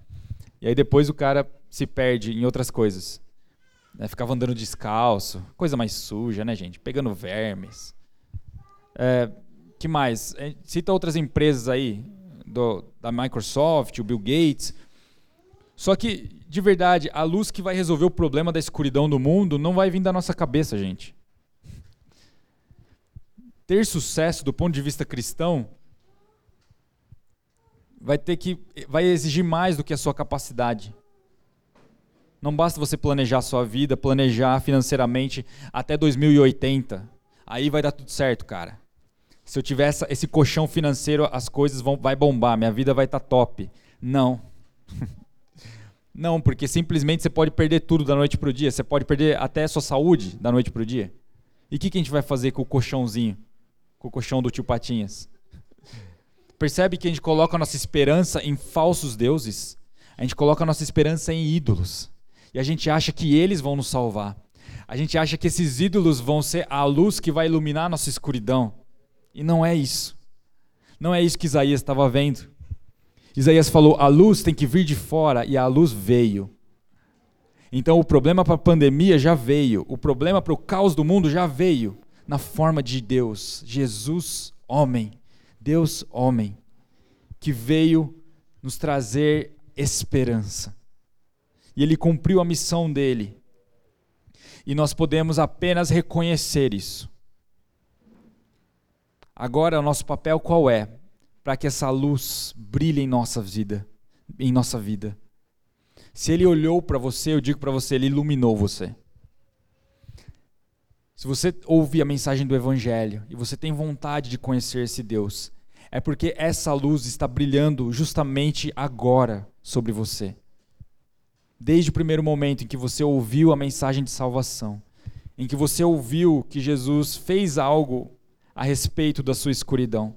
E aí depois o cara se perde em outras coisas. Né? Ficava andando descalço, coisa mais suja, né, gente? Pegando vermes. É, que mais? É, cita outras empresas aí, do, da Microsoft, o Bill Gates. Só que, de verdade, a luz que vai resolver o problema da escuridão do mundo não vai vir da nossa cabeça, gente. Ter sucesso do ponto de vista cristão vai ter que vai exigir mais do que a sua capacidade. Não basta você planejar a sua vida, planejar financeiramente até 2080. Aí vai dar tudo certo, cara. Se eu tiver essa, esse colchão financeiro, as coisas vão vai bombar, minha vida vai estar tá top. Não. Não, porque simplesmente você pode perder tudo da noite para o dia. Você pode perder até a sua saúde da noite para o dia. E o que, que a gente vai fazer com o colchãozinho? Com o colchão do tio Patinhas? Percebe que a gente coloca a nossa esperança em falsos deuses? A gente coloca a nossa esperança em ídolos e a gente acha que eles vão nos salvar. A gente acha que esses ídolos vão ser a luz que vai iluminar a nossa escuridão. E não é isso. Não é isso que Isaías estava vendo. Isaías falou: a luz tem que vir de fora, e a luz veio. Então o problema para a pandemia já veio, o problema para o caos do mundo já veio, na forma de Deus, Jesus, homem, Deus, homem, que veio nos trazer esperança e ele cumpriu a missão dele. E nós podemos apenas reconhecer isso. Agora, o nosso papel qual é? Para que essa luz brilhe em nossa vida, em nossa vida. Se ele olhou para você, eu digo para você, ele iluminou você. Se você ouve a mensagem do evangelho e você tem vontade de conhecer esse Deus, é porque essa luz está brilhando justamente agora sobre você desde o primeiro momento em que você ouviu a mensagem de salvação, em que você ouviu que Jesus fez algo a respeito da sua escuridão.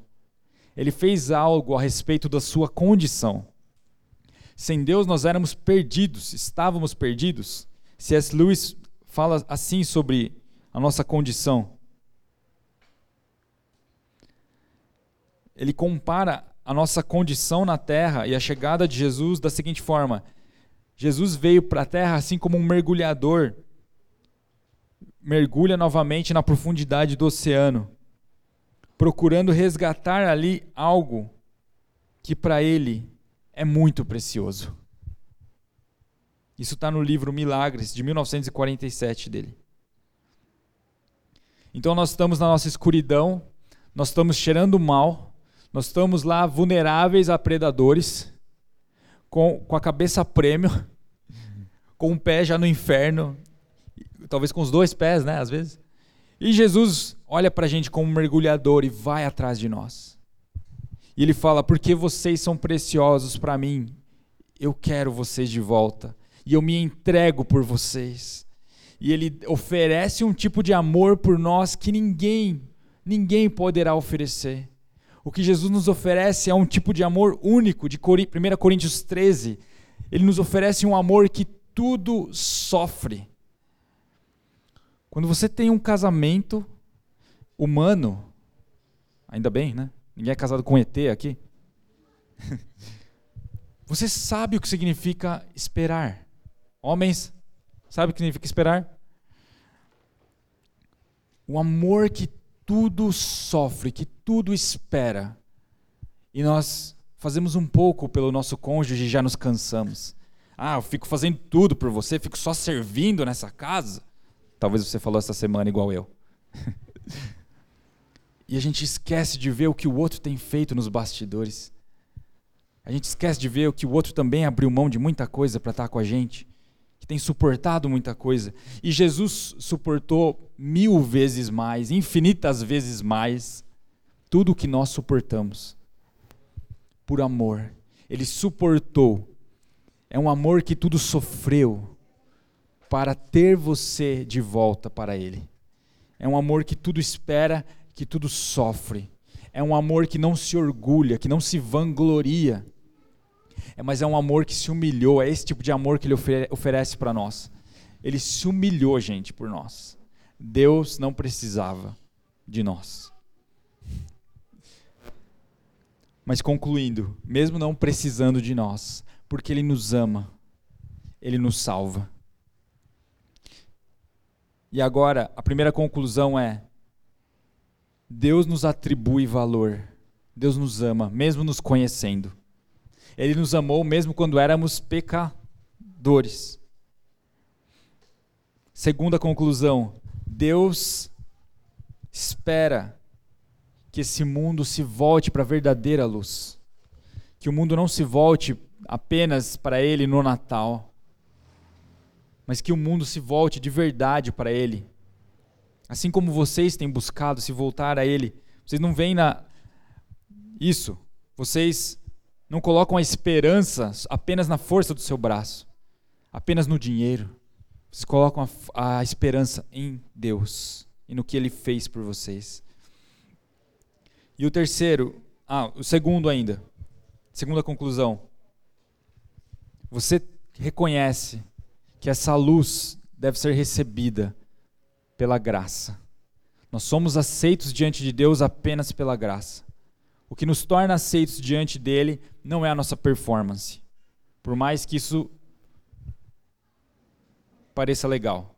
Ele fez algo a respeito da sua condição. Sem Deus nós éramos perdidos, estávamos perdidos. C.S. Lewis fala assim sobre a nossa condição. Ele compara a nossa condição na terra e a chegada de Jesus da seguinte forma: Jesus veio para a terra assim como um mergulhador mergulha novamente na profundidade do oceano, procurando resgatar ali algo que para ele é muito precioso. Isso está no livro Milagres, de 1947 dele. Então nós estamos na nossa escuridão, nós estamos cheirando mal, nós estamos lá vulneráveis a predadores com, com a cabeça prêmio, com um pé já no inferno, talvez com os dois pés, né, às vezes. E Jesus olha para a gente como um mergulhador e vai atrás de nós. E ele fala: Porque vocês são preciosos para mim, eu quero vocês de volta. E eu me entrego por vocês. E ele oferece um tipo de amor por nós que ninguém, ninguém poderá oferecer. O que Jesus nos oferece é um tipo de amor único, de 1 Coríntios 13. Ele nos oferece um amor que tudo sofre. Quando você tem um casamento humano, ainda bem, né? Ninguém é casado com ET aqui. Você sabe o que significa esperar. Homens, sabe o que significa esperar? O amor que tudo sofre, que tudo espera. E nós fazemos um pouco pelo nosso cônjuge e já nos cansamos. Ah, eu fico fazendo tudo por você, fico só servindo nessa casa. Talvez você falou essa semana igual eu. e a gente esquece de ver o que o outro tem feito nos bastidores. A gente esquece de ver o que o outro também abriu mão de muita coisa para estar com a gente, que tem suportado muita coisa. E Jesus suportou mil vezes mais, infinitas vezes mais, tudo o que nós suportamos. Por amor. Ele suportou é um amor que tudo sofreu para ter você de volta para Ele. É um amor que tudo espera, que tudo sofre. É um amor que não se orgulha, que não se vangloria. É, mas é um amor que se humilhou. É esse tipo de amor que Ele oferece para nós. Ele se humilhou, gente, por nós. Deus não precisava de nós. Mas concluindo, mesmo não precisando de nós, porque Ele nos ama, Ele nos salva. E agora, a primeira conclusão é: Deus nos atribui valor, Deus nos ama, mesmo nos conhecendo. Ele nos amou mesmo quando éramos pecadores. Segunda conclusão: Deus espera que esse mundo se volte para a verdadeira luz. Que o mundo não se volte apenas para Ele no Natal, mas que o mundo se volte de verdade para Ele. Assim como vocês têm buscado se voltar a Ele, vocês não veem na isso, vocês não colocam a esperança apenas na força do seu braço, apenas no dinheiro. Vocês colocam a, a esperança em Deus e no que Ele fez por vocês. E o terceiro, ah, o segundo ainda, segunda conclusão. Você reconhece que essa luz deve ser recebida pela graça. Nós somos aceitos diante de Deus apenas pela graça. O que nos torna aceitos diante dele não é a nossa performance. Por mais que isso pareça legal.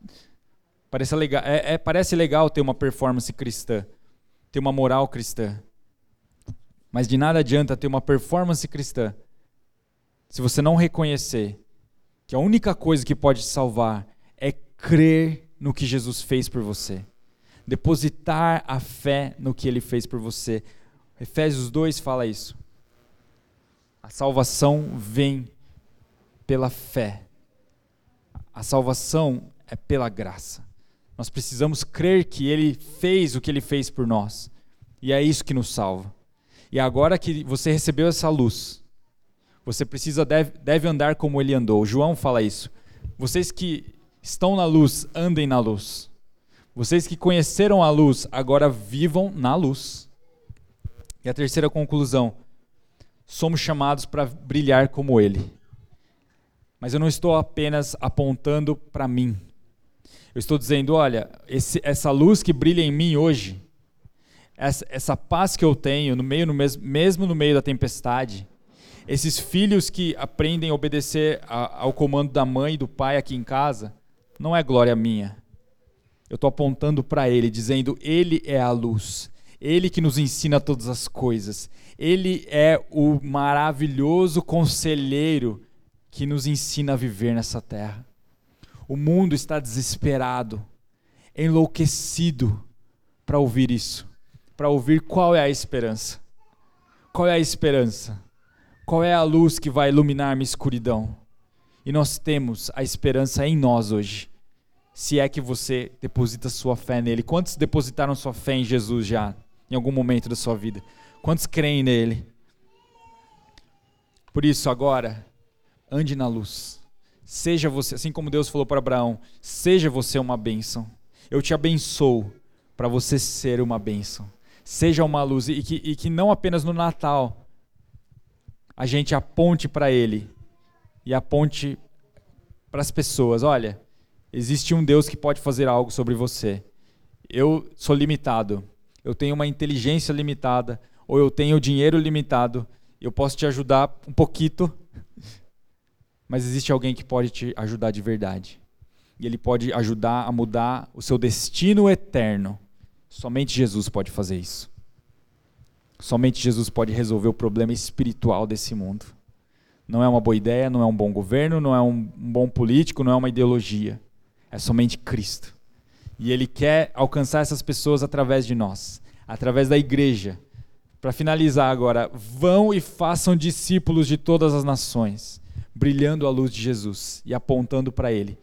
Pareça legal é, é, parece legal ter uma performance cristã, ter uma moral cristã. Mas de nada adianta ter uma performance cristã se você não reconhecer que a única coisa que pode te salvar é crer no que Jesus fez por você, depositar a fé no que ele fez por você. Efésios 2 fala isso. A salvação vem pela fé. A salvação é pela graça. Nós precisamos crer que ele fez o que ele fez por nós. E é isso que nos salva. E agora que você recebeu essa luz, você precisa deve, deve andar como ele andou. João fala isso. Vocês que estão na luz, andem na luz. Vocês que conheceram a luz, agora vivam na luz. E a terceira conclusão: somos chamados para brilhar como ele. Mas eu não estou apenas apontando para mim. Eu estou dizendo, olha, esse, essa luz que brilha em mim hoje, essa, essa paz que eu tenho no meio, no mesmo, mesmo no meio da tempestade, esses filhos que aprendem a obedecer a, ao comando da mãe e do pai aqui em casa, não é glória minha. Eu estou apontando para Ele, dizendo: Ele é a luz, Ele que nos ensina todas as coisas, Ele é o maravilhoso conselheiro que nos ensina a viver nessa terra. O mundo está desesperado, enlouquecido para ouvir isso, para ouvir qual é a esperança. Qual é a esperança? Qual é a luz que vai iluminar minha escuridão? E nós temos a esperança em nós hoje. Se é que você deposita sua fé nele. Quantos depositaram sua fé em Jesus já, em algum momento da sua vida? Quantos creem nele? Por isso, agora, ande na luz. Seja você, assim como Deus falou para Abraão, seja você uma bênção. Eu te abençoo para você ser uma bênção. Seja uma luz. E que, e que não apenas no Natal a gente aponte para Ele e aponte para as pessoas: olha, Existe um Deus que pode fazer algo sobre você. Eu sou limitado. Eu tenho uma inteligência limitada, ou eu tenho dinheiro limitado. Eu posso te ajudar um pouquinho, mas existe alguém que pode te ajudar de verdade. E ele pode ajudar a mudar o seu destino eterno. Somente Jesus pode fazer isso. Somente Jesus pode resolver o problema espiritual desse mundo. Não é uma boa ideia, não é um bom governo, não é um bom político, não é uma ideologia. É somente Cristo. E Ele quer alcançar essas pessoas através de nós, através da igreja. Para finalizar agora, vão e façam discípulos de todas as nações, brilhando a luz de Jesus e apontando para Ele,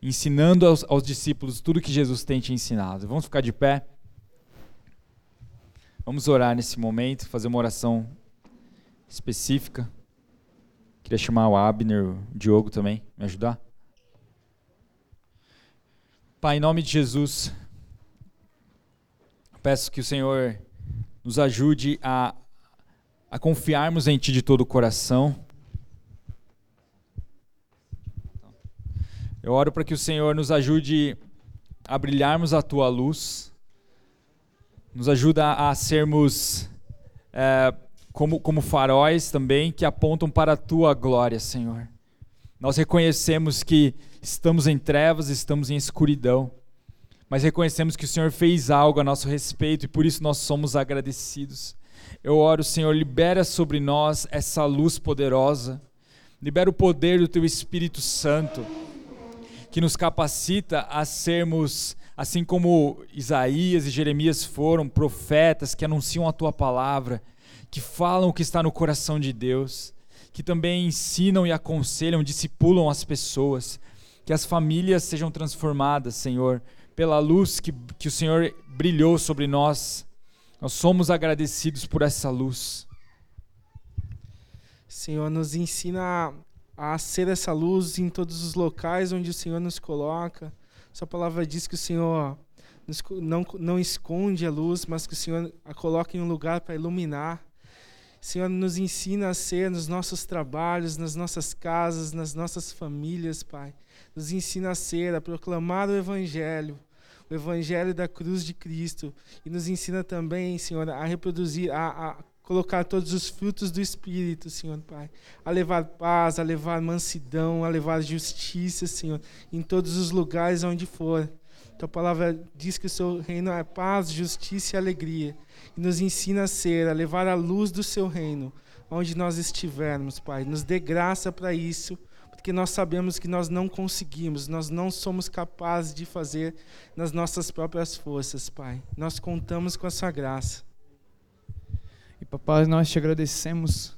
ensinando aos, aos discípulos tudo que Jesus tem te ensinado. Vamos ficar de pé? Vamos orar nesse momento, fazer uma oração específica. Queria chamar o Abner, o Diogo também, me ajudar. Pai, em nome de Jesus, peço que o Senhor nos ajude a, a confiarmos em Ti de todo o coração. Eu oro para que o Senhor nos ajude a brilharmos a Tua luz, nos ajuda a sermos é, como, como faróis também que apontam para a tua glória, Senhor. Nós reconhecemos que estamos em trevas, estamos em escuridão, mas reconhecemos que o Senhor fez algo a nosso respeito e por isso nós somos agradecidos. Eu oro, Senhor, libera sobre nós essa luz poderosa, libera o poder do Teu Espírito Santo, que nos capacita a sermos assim como Isaías e Jeremias foram profetas que anunciam a tua palavra, que falam o que está no coração de Deus, que também ensinam e aconselham, discipulam as pessoas, que as famílias sejam transformadas, Senhor, pela luz que, que o Senhor brilhou sobre nós. Nós somos agradecidos por essa luz. Senhor, nos ensina a ser essa luz em todos os locais onde o Senhor nos coloca sua palavra diz que o Senhor não, não esconde a luz, mas que o Senhor a coloca em um lugar para iluminar. Senhor nos ensina a ser nos nossos trabalhos, nas nossas casas, nas nossas famílias, Pai. Nos ensina a ser, a proclamar o Evangelho, o Evangelho da cruz de Cristo. E nos ensina também, Senhor, a reproduzir, a, a colocar todos os frutos do Espírito, Senhor Pai, a levar paz, a levar mansidão, a levar justiça, Senhor, em todos os lugares onde for. Tua palavra diz que o seu reino é paz, justiça e alegria, e nos ensina a ser, a levar a luz do seu reino, onde nós estivermos, Pai. Nos dê graça para isso, porque nós sabemos que nós não conseguimos, nós não somos capazes de fazer nas nossas próprias forças, Pai. Nós contamos com a sua graça. Papai, nós te agradecemos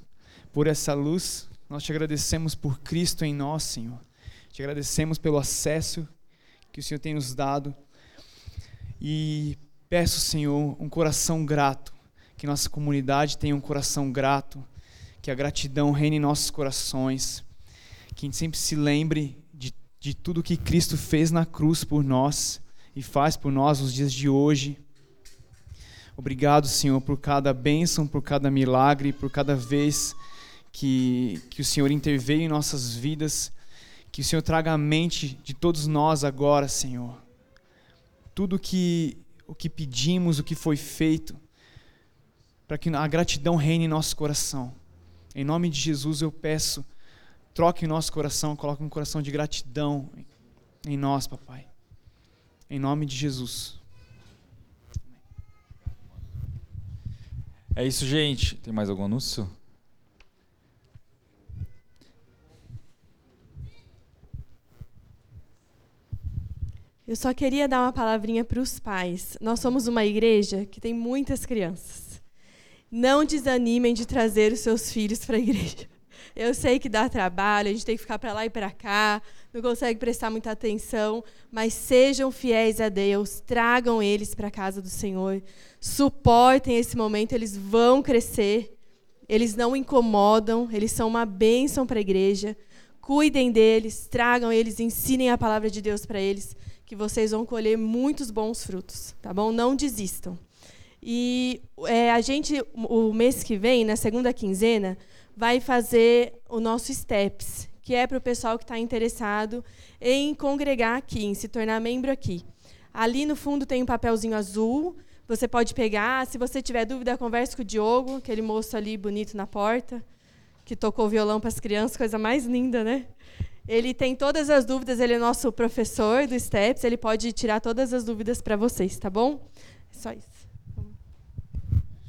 por essa luz, nós te agradecemos por Cristo em nós, Senhor. Te agradecemos pelo acesso que o Senhor tem nos dado. E peço, Senhor, um coração grato, que nossa comunidade tenha um coração grato, que a gratidão reine em nossos corações, que a gente sempre se lembre de, de tudo que Cristo fez na cruz por nós e faz por nós nos dias de hoje Obrigado, Senhor, por cada bênção, por cada milagre, por cada vez que, que o Senhor interveio em nossas vidas. Que o Senhor traga à mente de todos nós agora, Senhor, tudo que, o que pedimos, o que foi feito, para que a gratidão reine em nosso coração. Em nome de Jesus eu peço, troque em nosso coração, coloque um coração de gratidão em nós, papai. Em nome de Jesus. É isso, gente. Tem mais algum anúncio? Eu só queria dar uma palavrinha para os pais. Nós somos uma igreja que tem muitas crianças. Não desanimem de trazer os seus filhos para a igreja. Eu sei que dá trabalho, a gente tem que ficar para lá e para cá, não consegue prestar muita atenção, mas sejam fiéis a Deus, tragam eles para a casa do Senhor, suportem esse momento, eles vão crescer, eles não incomodam, eles são uma bênção para a igreja. Cuidem deles, tragam eles, ensinem a palavra de Deus para eles, que vocês vão colher muitos bons frutos, tá bom? Não desistam. E é, a gente, o mês que vem, na segunda quinzena, vai fazer o nosso STEPS, que é para o pessoal que está interessado em congregar aqui, em se tornar membro aqui. Ali no fundo tem um papelzinho azul, você pode pegar. Se você tiver dúvida, converse com o Diogo, aquele moço ali bonito na porta, que tocou violão para as crianças, coisa mais linda, né? Ele tem todas as dúvidas, ele é nosso professor do STEPS, ele pode tirar todas as dúvidas para vocês, tá bom? É só isso.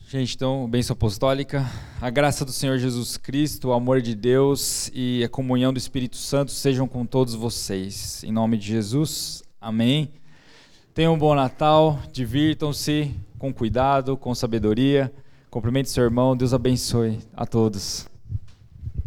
Gente, então, bênção apostólica, a graça do Senhor Jesus Cristo, o amor de Deus e a comunhão do Espírito Santo sejam com todos vocês. Em nome de Jesus, amém. Tenham um bom Natal, divirtam-se com cuidado, com sabedoria. Cumprimente seu irmão, Deus abençoe a todos.